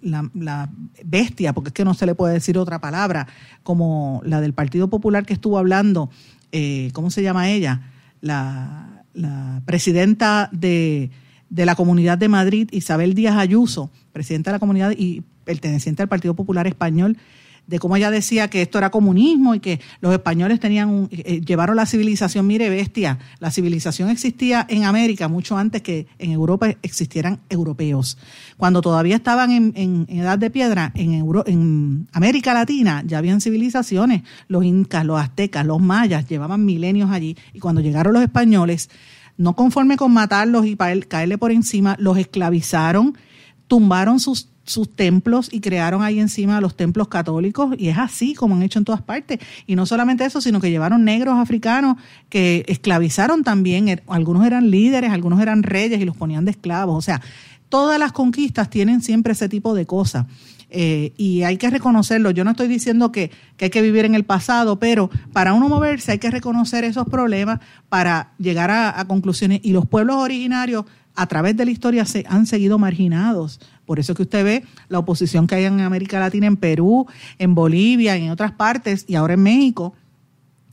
la, la, bestia, porque es que no se le puede decir otra palabra, como la del Partido Popular que estuvo hablando, eh, ¿cómo se llama ella? La, la presidenta de, de, la Comunidad de Madrid, Isabel Díaz Ayuso, presidenta de la comunidad y perteneciente al Partido Popular Español, de cómo ella decía que esto era comunismo y que los españoles tenían un, eh, llevaron la civilización, mire bestia, la civilización existía en América mucho antes que en Europa existieran europeos. Cuando todavía estaban en, en, en edad de piedra, en, Euro, en América Latina ya habían civilizaciones, los incas, los aztecas, los mayas, llevaban milenios allí y cuando llegaron los españoles, no conforme con matarlos y caerle por encima, los esclavizaron, tumbaron sus sus templos y crearon ahí encima los templos católicos y es así como han hecho en todas partes. Y no solamente eso, sino que llevaron negros africanos que esclavizaron también, er, algunos eran líderes, algunos eran reyes y los ponían de esclavos. O sea, todas las conquistas tienen siempre ese tipo de cosas. eh, y hay que reconocerlo. Yo no estoy diciendo que, hay que vivir en el pasado, pero para uno moverse hay que reconocer esos problemas para llegar a, conclusiones. Y los pueblos originarios a través de la historia se han seguido marginados. Por eso que usted ve la oposición que hay en América Latina, en Perú, en Bolivia, en otras partes y ahora en México,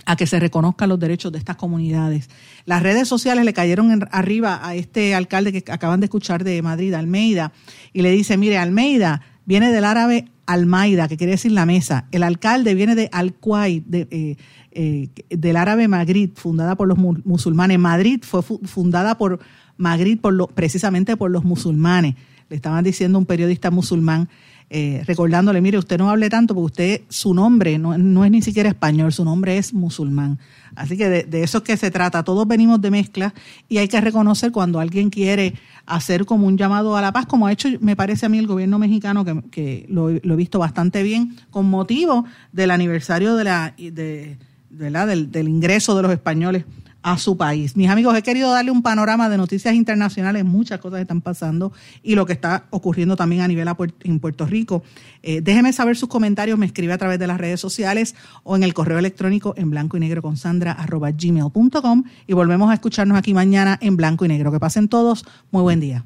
a que se reconozcan los derechos de estas comunidades. Las redes sociales le cayeron arriba a este alcalde que acaban de escuchar de Madrid, Almeida, y le dice, mire, Almeida viene del árabe Almaida, que quiere decir la mesa. El alcalde viene de al de, eh, eh, del árabe Maghrib, fundada por los musulmanes. Madrid fue fundada por Maghrib por precisamente por los musulmanes. Le estaban diciendo un periodista musulmán eh, recordándole, mire, usted no hable tanto porque usted, su nombre no, es ni siquiera español, su nombre es musulmán. Así que de, eso es que se trata. Todos venimos de mezcla y hay que reconocer cuando alguien quiere hacer como un llamado a la paz, como ha hecho, me parece a mí, el gobierno mexicano, que, lo, he visto bastante bien, con motivo del aniversario de la, de, Del, del ingreso de los españoles a su país. Mis amigos, he querido darle un panorama de noticias internacionales, muchas cosas están pasando y lo que está ocurriendo también a nivel en Puerto Rico. Eh, déjeme saber sus comentarios, me escribe a través de las redes sociales o en el correo electrónico en blanco y negro con sandra arroba gmail.com y volvemos a escucharnos aquí mañana en blanco y negro. Que pasen todos, muy buen día.